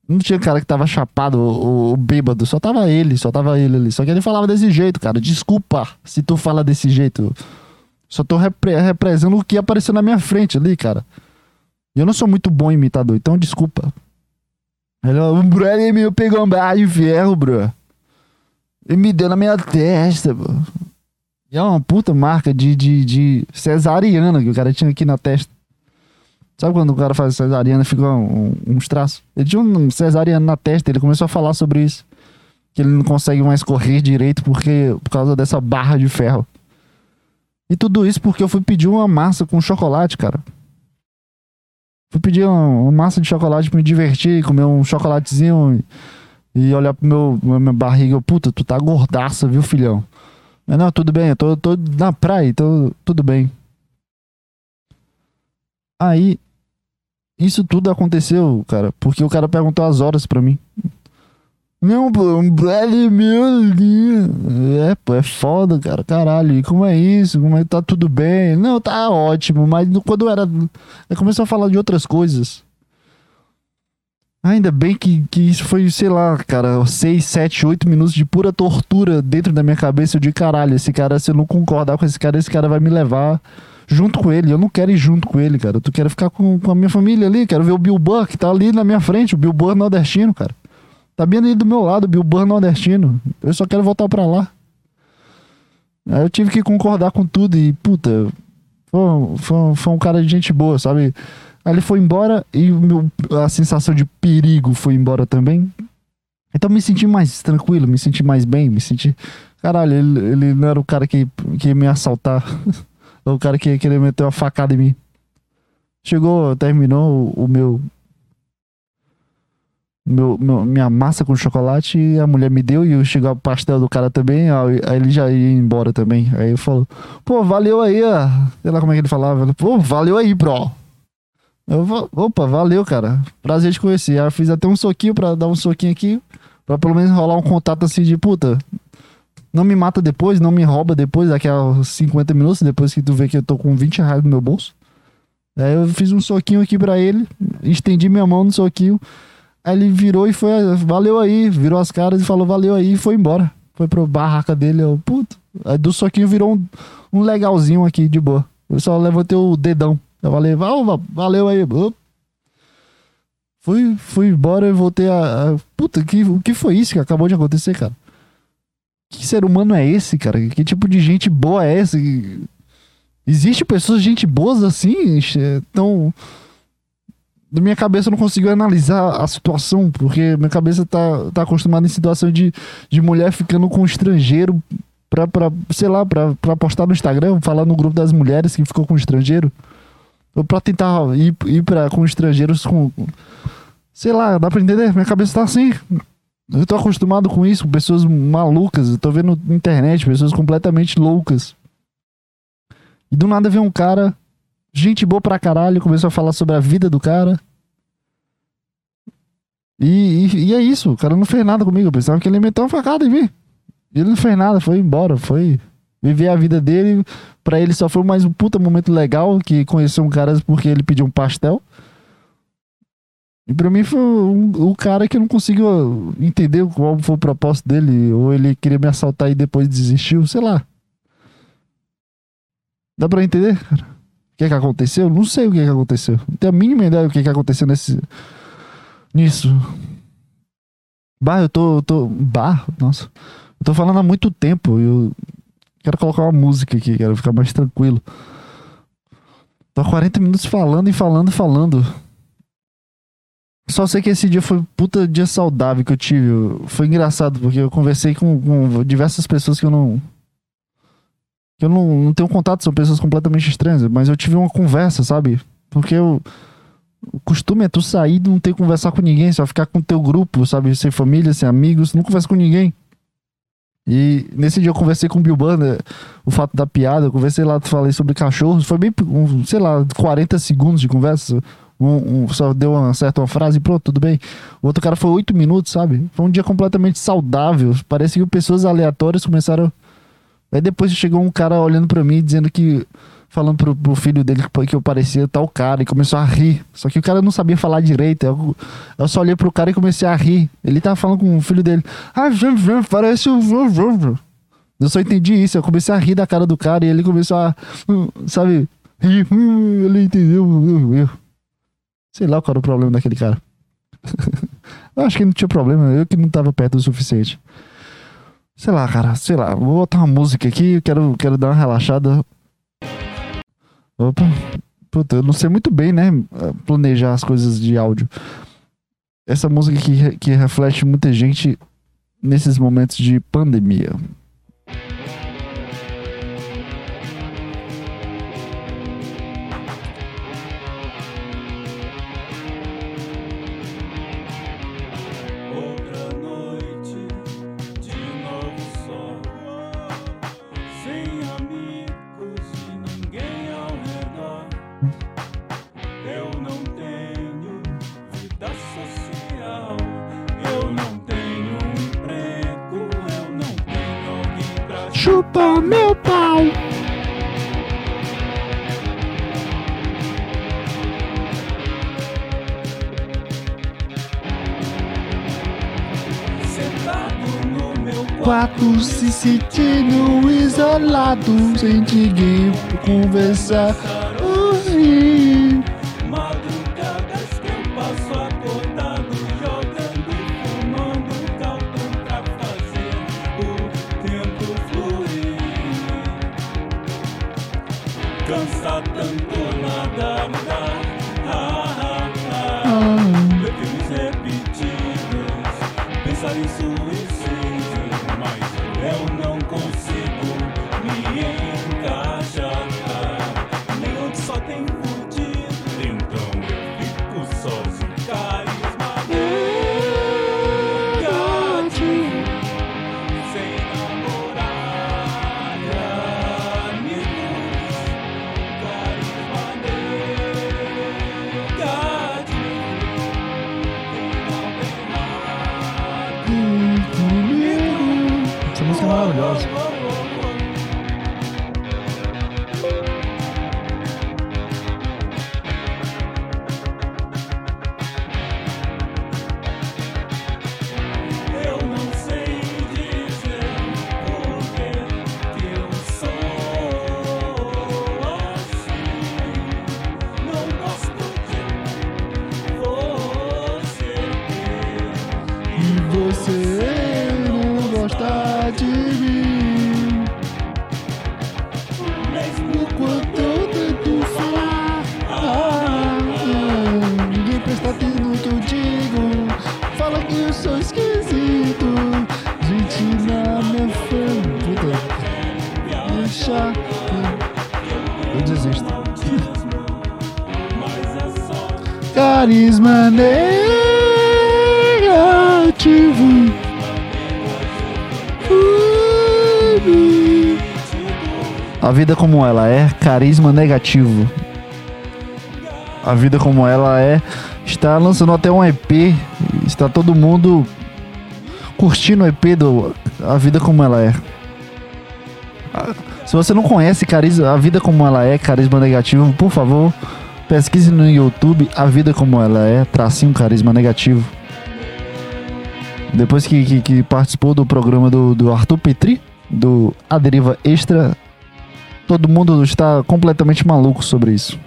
Não tinha cara que tava chapado ou, bêbado, só tava ele, só tava ele ali. Só que ele falava desse jeito, cara. Desculpa se tu fala desse jeito. Só tô repre represando o que apareceu na minha frente ali, cara. Eu não sou muito bom imitador, então desculpa. Ele, o brother meu pegou um barra de ferro, bro. Ele me deu na minha testa, bro. E é uma puta marca de, de, de cesariana que o cara tinha aqui na testa. Sabe quando o cara faz cesariana fica um, uns traços? Ele tinha um cesariano na testa, ele começou a falar sobre isso. Que ele não consegue mais correr direito porque, por causa dessa barra de ferro. E tudo isso porque eu fui pedir uma massa com chocolate, cara. Fui pedir uma, massa de chocolate pra me divertir, comer um chocolatezinho e, olhar pro meu, minha barriga. Puta, tu tá gordaça, viu, filhão? Mas não, tudo bem, eu tô, tô na praia, então tudo bem. Aí, isso tudo aconteceu, cara, porque o cara perguntou as horas pra mim. Não, pô, um brother meu. É, pô, é foda, cara. Caralho, e como é isso? Como é que tá tudo bem? Não, tá ótimo, mas quando era. Aí começou a falar de outras coisas. Ainda bem que, que isso foi, sei lá, cara, 6, 7, 8 minutos de pura tortura dentro da minha cabeça. Eu de caralho, esse cara, se eu não concordar com esse cara, esse cara vai me levar junto com ele. Eu não quero ir junto com ele, cara. Eu quero ficar com, com a minha família ali. Quero ver o Bill Burr, que tá ali na minha frente. O Bill Burr nordestino, cara. Tá bem ali do meu lado, Bill Burr nordestino. Eu só quero voltar pra lá. Aí eu tive que concordar com tudo e, puta, foi, foi, foi um cara de gente boa, sabe? Aí ele foi embora e meu, a sensação de perigo foi embora também. Então me senti mais tranquilo, me senti mais bem, me senti. Caralho, ele, ele não era o cara que, que ia me assaltar. o cara que ia querer meter uma facada em mim. Chegou, terminou o, o meu meu, meu, minha massa com chocolate a mulher me deu e chegou o pastel do cara também, aí ele já ia embora também. Aí eu falo, pô, valeu aí, ó. sei lá como é que ele falava, pô, valeu aí, bro. Eu, opa, valeu, cara. Prazer te conhecer. Aí eu fiz até um soquinho pra dar um soquinho aqui, pra pelo menos rolar um contato assim de puta. Não me mata depois, não me rouba depois, daqui a 50 minutos, depois que tu vê que eu tô com 20 reais no meu bolso. Aí eu fiz um soquinho aqui pra ele, estendi minha mão no soquinho. Aí ele virou e foi, valeu aí, virou as caras e falou valeu aí e foi embora. Foi pro barraca dele, eu, puto. Aí do soquinho virou um, um legalzinho aqui, de boa. Eu só levantei o dedão. Eu falei, valeu aí. Fui, fui embora e voltei a. a puta, que, o que foi isso que acabou de acontecer, cara? Que ser humano é esse, cara? Que tipo de gente boa é essa? Existe pessoas, gente boas assim? Então. Na minha cabeça eu não consigo analisar a situação, porque minha cabeça tá, tá acostumada em situação de, de mulher ficando com um estrangeiro pra, pra sei lá, pra, pra postar no Instagram, falar no grupo das mulheres que ficou com um estrangeiro. Ou pra tentar ir, ir pra, com estrangeiros com. Sei lá, dá pra entender? Minha cabeça tá assim. Eu tô acostumado com isso, com pessoas malucas. Eu tô vendo na internet pessoas completamente loucas. E do nada vem um cara, gente boa pra caralho, começou a falar sobre a vida do cara. E, e, e é isso, o cara não fez nada comigo. Eu pensava que ele meteu uma facada em mim. Ele não fez nada, foi embora, foi viver a vida dele. Pra ele só foi mais um puta momento legal que conheceu um cara porque ele pediu um pastel. E pra mim foi um, o cara que eu não consigo entender qual foi o propósito dele. Ou ele queria me assaltar e depois desistiu, sei lá. Dá pra entender, cara? Que é que aconteceu? Não sei o que é que aconteceu. Não tenho a mínima ideia do que é que aconteceu nesse. Nisso. Bah, eu tô. Eu tô bah, nossa. Eu tô falando há muito tempo. Eu quero colocar uma música aqui, quero ficar mais tranquilo. Tô há 40 minutos falando e falando e falando. Só sei que esse dia foi puta dia saudável que eu tive. Foi engraçado, porque eu conversei com, com diversas pessoas que eu não. Eu não, não tenho contato, são pessoas completamente estranhas, mas eu tive uma conversa, sabe? Porque eu. O costume é tu sair e não ter que conversar com ninguém, só ficar com teu grupo, sabe? Sem família, sem amigos, não conversa com ninguém. E nesse dia eu conversei com o Bill o fato da piada, eu conversei lá, falei sobre cachorros, foi bem, um, sei lá, 40 segundos de conversa. Um, um, só deu uma certa uma frase e pronto, tudo bem. O outro cara foi oito minutos, sabe? Foi um dia completamente saudável. Parece que pessoas aleatórias começaram. Aí depois chegou um cara olhando para mim dizendo que. Falando pro, pro, filho dele que eu parecia tal cara e começou a rir. Só que o cara não sabia falar direito. Eu, eu só olhei pro cara e comecei a rir. Ele tava falando com o filho dele. Ah, parece o. Eu só entendi isso. Eu comecei a rir da cara do cara e ele começou a. Sabe? Rir. Ele entendeu. Sei lá qual era o problema daquele cara. eu acho que não tinha problema, eu que não tava perto o suficiente. Sei lá, cara, sei lá. Vou botar uma música aqui, quero, quero dar uma relaxada. Opa, puta, eu não sei muito bem, né? Planejar as coisas de áudio. Essa música que, que reflete muita gente nesses momentos de pandemia. Conversar. Essa música é como ela é, carisma negativo. A vida como ela é, está lançando até um EP. Está todo mundo curtindo o EP do A Vida Como Ela É. Ah, Se você não conhece carisma, A Vida Como Ela É, carisma negativo, por favor, pesquise no YouTube A Vida Como Ela É, tracinho carisma negativo. Depois que, que, que participou do programa do, do Arthur Petri, do A Deriva Extra, todo mundo está completamente maluco sobre isso.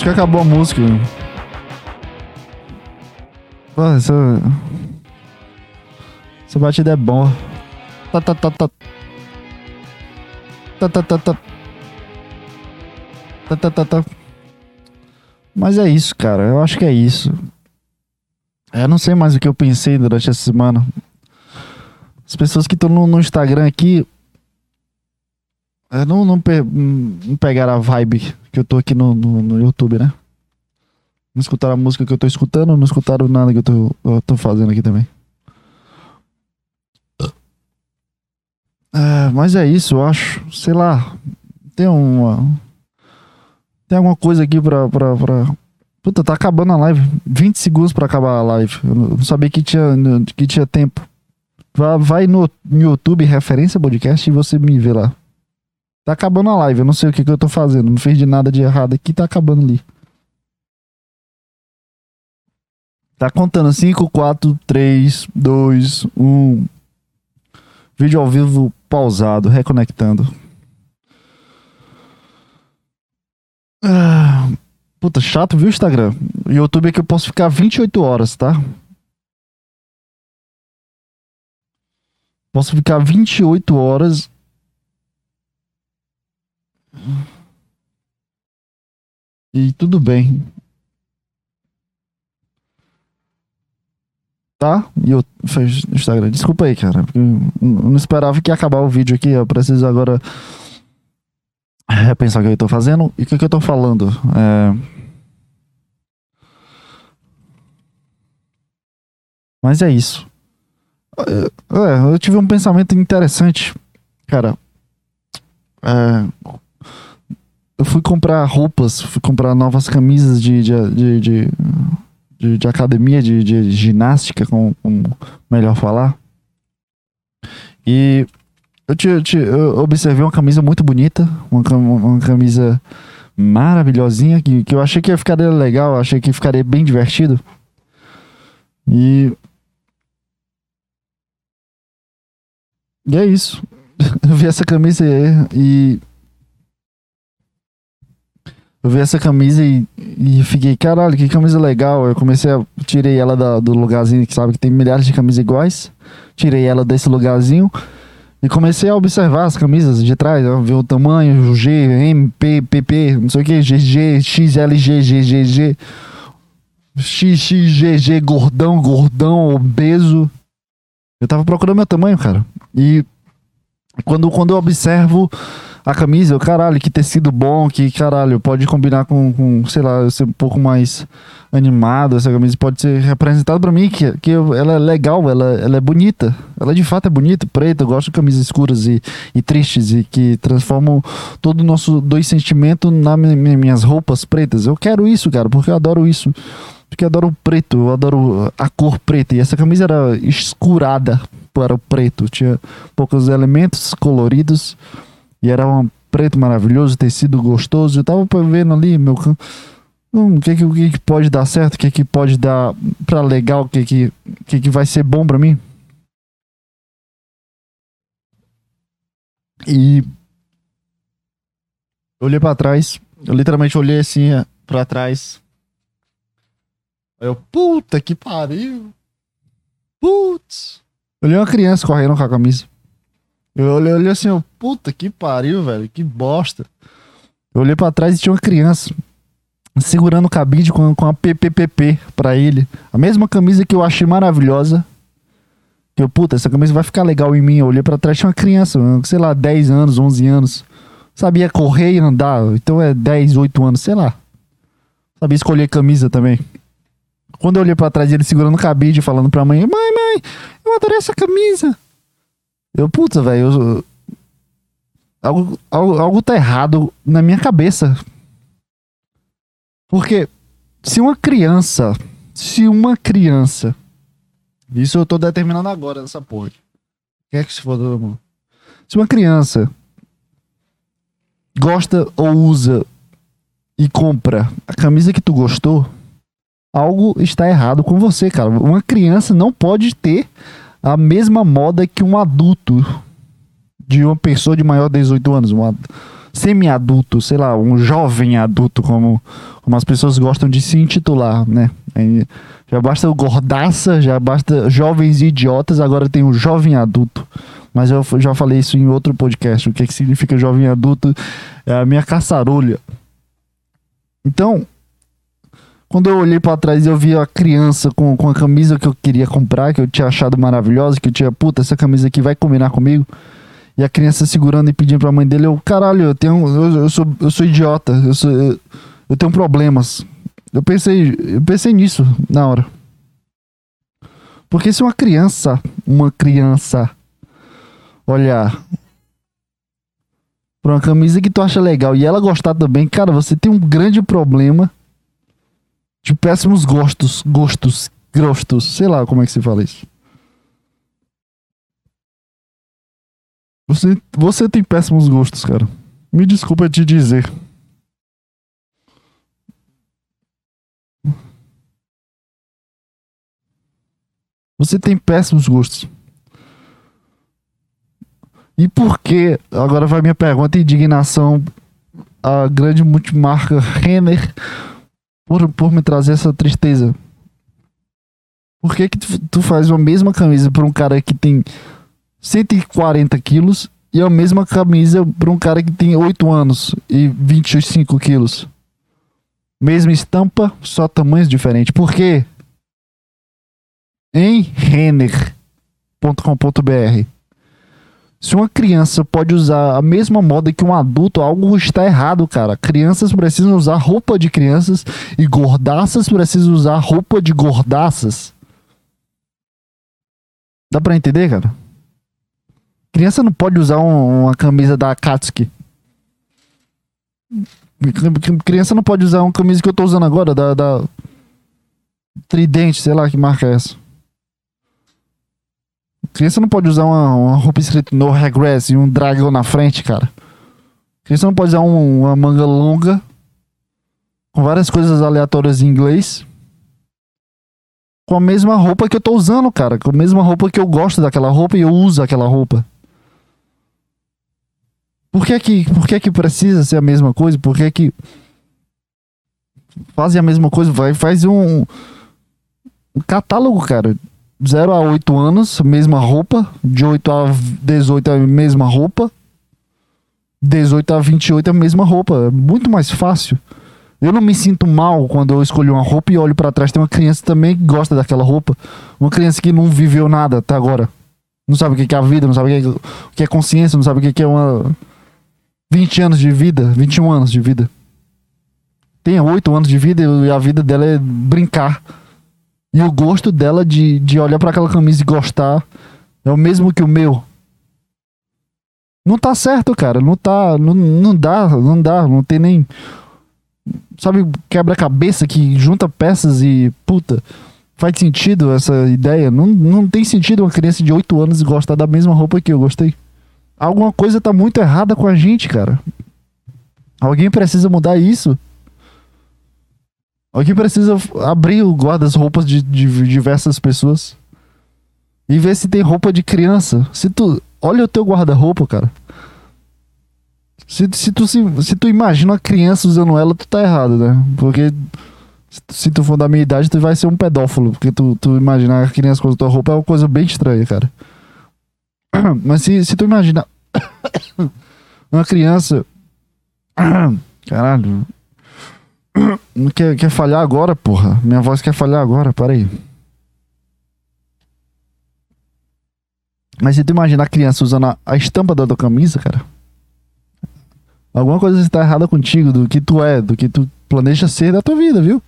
Acho que acabou a música. Pô, essa. Essa batida é boa. Tá, tá, tá, tá. Tá, tá, tá, tá. Tá, tá, tá, tá. Mas é isso, cara. Eu acho que é isso. Eu não sei mais o que eu pensei durante essa semana. As pessoas que estão no, no Instagram aqui. É, não, não, pe- não pegaram a vibe que eu tô aqui no, no, no YouTube, né? Não escutaram a música que eu tô escutando, não escutaram nada que eu tô, eu tô fazendo aqui também. É, mas é isso, eu acho. Sei lá. Tem uma. Tem alguma coisa aqui pra, pra, pra. Puta, tá acabando a live. 20 segundos pra acabar a live. Eu não sabia que tinha, que tinha tempo. Vai, vai no, no YouTube, referência podcast, e você me vê lá. Tá acabando a live, eu não sei o que, que eu tô fazendo. Não fiz de nada de errado aqui, tá acabando ali. Tá contando 5, 4, 3, 2, 1. Vídeo ao vivo pausado, reconectando. Ah, puta, chato, viu, Instagram? YouTube é que eu posso ficar 28 horas, tá? Posso ficar 28 horas E tudo bem. Tá? E eu fez Instagram. Desculpa aí, cara. Eu não esperava que ia acabar o vídeo aqui. Eu preciso agora repensar o que eu tô fazendo e o que, que eu tô falando. É... Mas é isso. É, é, eu tive um pensamento interessante. Cara, é, eu fui comprar roupas, fui comprar novas camisas de, de, de, de, de- de academia, de, de ginástica, como, como melhor falar. E eu, te, te- eu observei uma camisa muito bonita, uma, uma camisa maravilhosinha, que, que eu achei que ia ficar legal, achei que ficaria bem divertido. E. E é isso. Eu vi essa camisa e- Eu vi essa camisa e, e fiquei, caralho, que camisa legal. Eu comecei a. Tirei ela da- do lugarzinho que sabe que tem milhares de camisas iguais. Tirei ela desse lugarzinho e comecei a observar as camisas de trás. ó, Ver o tamanho, G, M, P, PP, não sei o que, GG, XLG, GGG, XXGG, gordão, gordão, obeso. Eu tava procurando meu tamanho, cara. E quando, quando eu observo a camisa, caralho, que tecido bom, que caralho, pode combinar com, com sei lá, ser um pouco mais animado, essa camisa pode ser representada pra mim, que, que ela é legal, ela, ela é bonita. Ela de fato é bonita, preta, eu gosto de camisas escuras e, e tristes e que transformam todo o nosso dois sentimento nas minhas roupas pretas. Eu quero isso, cara, porque eu adoro isso. Porque eu adoro o preto, eu adoro a cor preta. E essa camisa era escurada para o preto. Tinha poucos elementos coloridos. E era um preto maravilhoso, tecido gostoso. Eu tava vendo ali, meu. cam- Hum, o que, que, o que, que pode dar certo? O que, que pode dar pra legal? O que, que, o que, que vai ser bom pra mim? E. Olhei pra trás. Eu literalmente olhei assim eh, pra trás. Aí eu, puta que pariu. Putz. Olhei uma criança correndo com a camisa. Eu olhei, olhei assim, eu, puta que pariu, velho. Que bosta. Eu olhei pra trás e tinha uma criança segurando o cabide com, com a PPPP pra ele. A mesma camisa que eu achei maravilhosa. Que eu, puta, essa camisa vai ficar legal em mim. Eu olhei pra trás, tinha uma criança, sei lá, 10 anos, 11 anos. Sabia correr e andar. Então é 10, 8 anos, sei lá. Sabia escolher camisa também. Quando eu olhei pra trás, ele segurando o cabide, falando pra mãe: Mãe, mãe, eu adorei essa camisa. Eu, puta, velho, eu- algo, algo, algo tá errado na minha cabeça. Porque se uma criança, se uma criança, isso eu tô determinando agora nessa porra. Quer que se for todo. Se uma criança gosta ou usa e compra a camisa que tu gostou, algo está errado com você, cara. Uma criança não pode ter a mesma moda que um adulto de uma pessoa de maior de 18 anos, um ad- semi-adulto, sei lá, um jovem adulto, como, como as pessoas gostam de se intitular, né? Aí, já basta o gordaça, já basta jovens idiotas, agora tem o jovem adulto. Mas eu já falei isso em outro podcast. O que, que significa jovem adulto é a minha caçarolha. Então, quando eu olhei pra trás eu vi a criança com, com a camisa que eu queria comprar, que eu tinha achado maravilhosa, que eu tinha, puta, essa camisa aqui vai combinar comigo. E a criança segurando e pedindo pra mãe dele, eu, caralho, eu tenho. Eu, eu sou, eu sou idiota, eu, sou, eu, eu tenho problemas. Eu pensei, eu pensei nisso na hora. Porque se uma criança, uma criança, olhar pra uma camisa que tu acha legal e ela gostar também, cara, você tem um grande problema de péssimos gostos, gostos, gostos, sei lá como é que se fala isso. Você, você tem péssimos gostos, cara. Me desculpa te dizer. Você tem péssimos gostos. E por que? Agora vai minha pergunta indignação. A grande multimarca Renner por, por me trazer essa tristeza. Por que, que tu, tu faz a mesma camisa pra um cara que tem 140 quilos e a mesma camisa pra um cara que tem 8 anos e 25 quilos? Mesma estampa, só tamanhos diferentes. Por quê? Em renner.com.br se uma criança pode usar a mesma moda que um adulto, algo está errado, cara. Crianças precisam usar roupa de crianças e gordaças precisam usar roupa de gordaças. Dá pra entender, cara? Criança não pode usar um- uma camisa da Akatsuki. Criança não pode usar uma camisa que eu tô usando agora, da, da Tridente, sei lá que marca é essa. Criança não pode usar uma, uma roupa escrita No Regress e um dragão na frente, cara. Criança não pode usar um- uma manga longa com várias coisas aleatórias em inglês. Com a mesma roupa que eu tô usando, cara. Com a mesma roupa que eu gosto daquela roupa e eu uso aquela roupa. Por que que, por que, que precisa ser a mesma coisa? Por que que fazem a mesma coisa? Vai, faz um, um catálogo, cara. 0 a 8 anos, mesma roupa. De 8 a 18 a mesma roupa. 18 a 28 a mesma roupa. É muito mais fácil. Eu não me sinto mal quando eu escolho uma roupa e olho pra trás. Tem uma criança também que gosta daquela roupa. Uma criança que não viveu nada até agora. Não sabe o que é a vida, não sabe o que é, é consciência, não sabe o que é uma. 20 anos de vida, 21 anos de vida. Tem 8 anos de vida e a vida dela é brincar. E o gosto dela de, de olhar pra aquela camisa e gostar é o mesmo que o meu. Não tá certo, cara. Não tá. Não, não dá, não dá. Não tem nem. Sabe, quebra-cabeça que junta peças e. Puta. Faz sentido essa ideia? Não, não tem sentido uma criança de 8 anos gostar da mesma roupa que eu gostei. Alguma coisa tá muito errada com a gente, cara. Alguém precisa mudar isso. Alguém precisa abrir o guarda-roupas de, de diversas pessoas. E ver se tem roupa de criança. Se tu. Olha o teu guarda-roupa, cara. Se, se, tu, se, se tu imagina uma criança usando ela, tu tá errado, né? Porque se se tu for da minha idade, tu vai ser um pedófilo. Porque tu, tu imaginar a criança com a tua roupa é uma coisa bem estranha, cara. Mas se, se tu imaginar uma criança. Caralho. Quer, quer falhar agora, porra. Minha voz quer falhar agora, peraí. Mas se tu imaginar a criança usando a, a estampa da tua camisa, cara. Alguma coisa está errada contigo, do que tu é, do que tu planeja ser da tua vida, viu?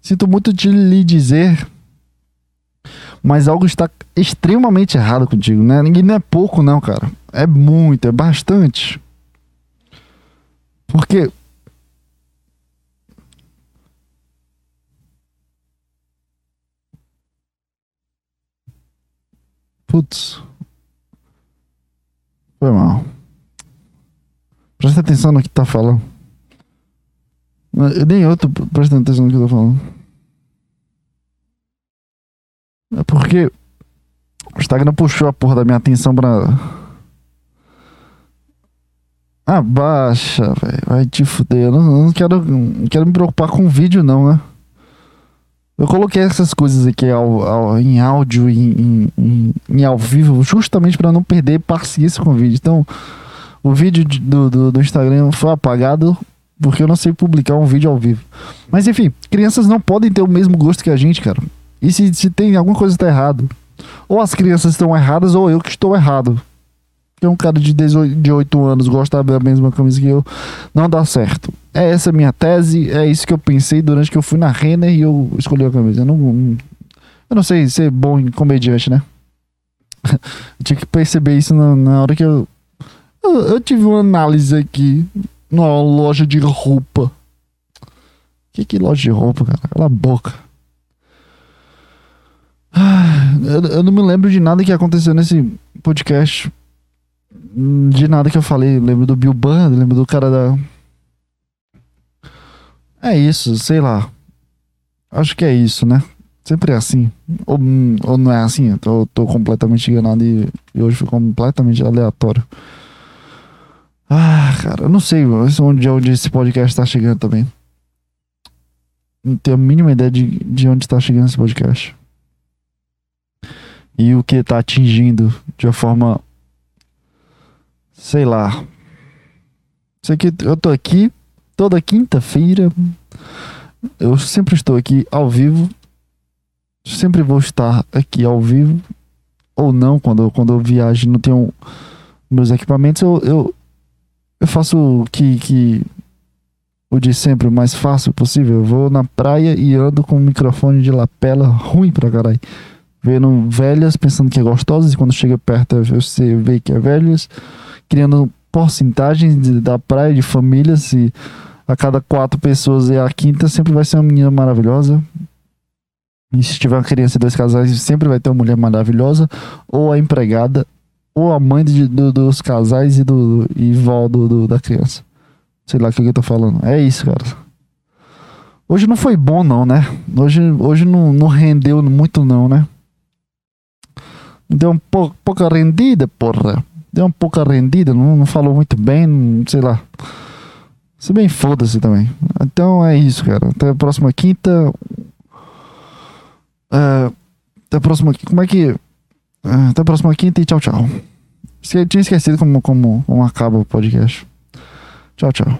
Sinto muito de lhe dizer. Mas algo está extremamente errado contigo, né? Ninguém não é pouco, não, cara. É muito, é bastante. Porque. Putz. Foi mal. Presta atenção no que tá falando. Eu nem eu tô prestando atenção no que eu tô falando. É porque o Instagram puxou a porra da minha atenção pra. Abaixa, velho. Vai te fuder. Eu não, não quero, não quero me preocupar com vídeo, não, né? Eu coloquei essas coisas aqui ao, ao- em áudio e em, em, em ao vivo, justamente pra não perder paciência com o vídeo. Então, o vídeo de- do, do, do Instagram foi apagado porque eu não sei publicar um vídeo ao vivo. Mas enfim, crianças não podem ter o mesmo gosto que a gente, cara. E se, se tem alguma coisa que tá errado, ou as crianças estão erradas, ou eu que estou errado. Porque um cara de 18, de 8 anos gostar da mesma camisa que eu, não dá certo. É essa a minha tese, é isso que eu pensei durante que eu fui na Renner e eu escolhi a camisa. Eu não, não- eu não sei ser bom em comediante, né? eu tinha que perceber isso na, na hora que eu, eu. Eu tive uma análise aqui numa loja de roupa. Que que loja de roupa, cara? Cala a boca. Ah, Eu, eu não me lembro de nada que aconteceu nesse podcast. De nada que eu falei. Lembro do Bill Burr, lembro do cara da. É isso, sei lá. Acho que é isso, né? Sempre é assim. Ou, ou não é assim? Eu tô, tô completamente enganado e, e hoje foi completamente aleatório. Ah, cara, eu não sei onde, onde esse podcast tá chegando também. Não tenho a mínima ideia de, de onde está chegando esse podcast. E o que tá atingindo de uma forma. Sei lá. Sei que eu tô aqui toda quinta-feira. Eu sempre estou aqui ao vivo. Sempre vou estar aqui ao vivo. Ou não, quando, quando eu viajo não tenho meus equipamentos, eu, eu, eu faço o que, que o de sempre, o mais fácil possível. Eu vou na praia e ando com um microfone de lapela ruim pra caralho. Vendo velhas, pensando que é gostosas, e quando chega perto você vê que é velhas, criando porcentagens de- da praia de famílias, e a cada quatro pessoas é a quinta, sempre vai ser uma menina maravilhosa. E se tiver uma criança e dois casais, sempre vai ter uma mulher maravilhosa, ou a empregada, ou a mãe de- do- dos casais e, do, e vó do, do- da criança. Sei lá o que eu tô falando. É isso, cara. Hoje não foi bom, não, né? Hoje, hoje não, não rendeu muito, não, né? Deu um pou- pouca rendida, porra. Deu uma pouca rendida, não, não falou muito bem, não- sei lá. Se bem, foda-se também. Então é isso, cara. Até a próxima quinta. É, até a próxima. Como é que. é, até a próxima quinta e tchau, tchau. Esque- Tinha esquecido como, como, como acaba o podcast. Tchau, tchau.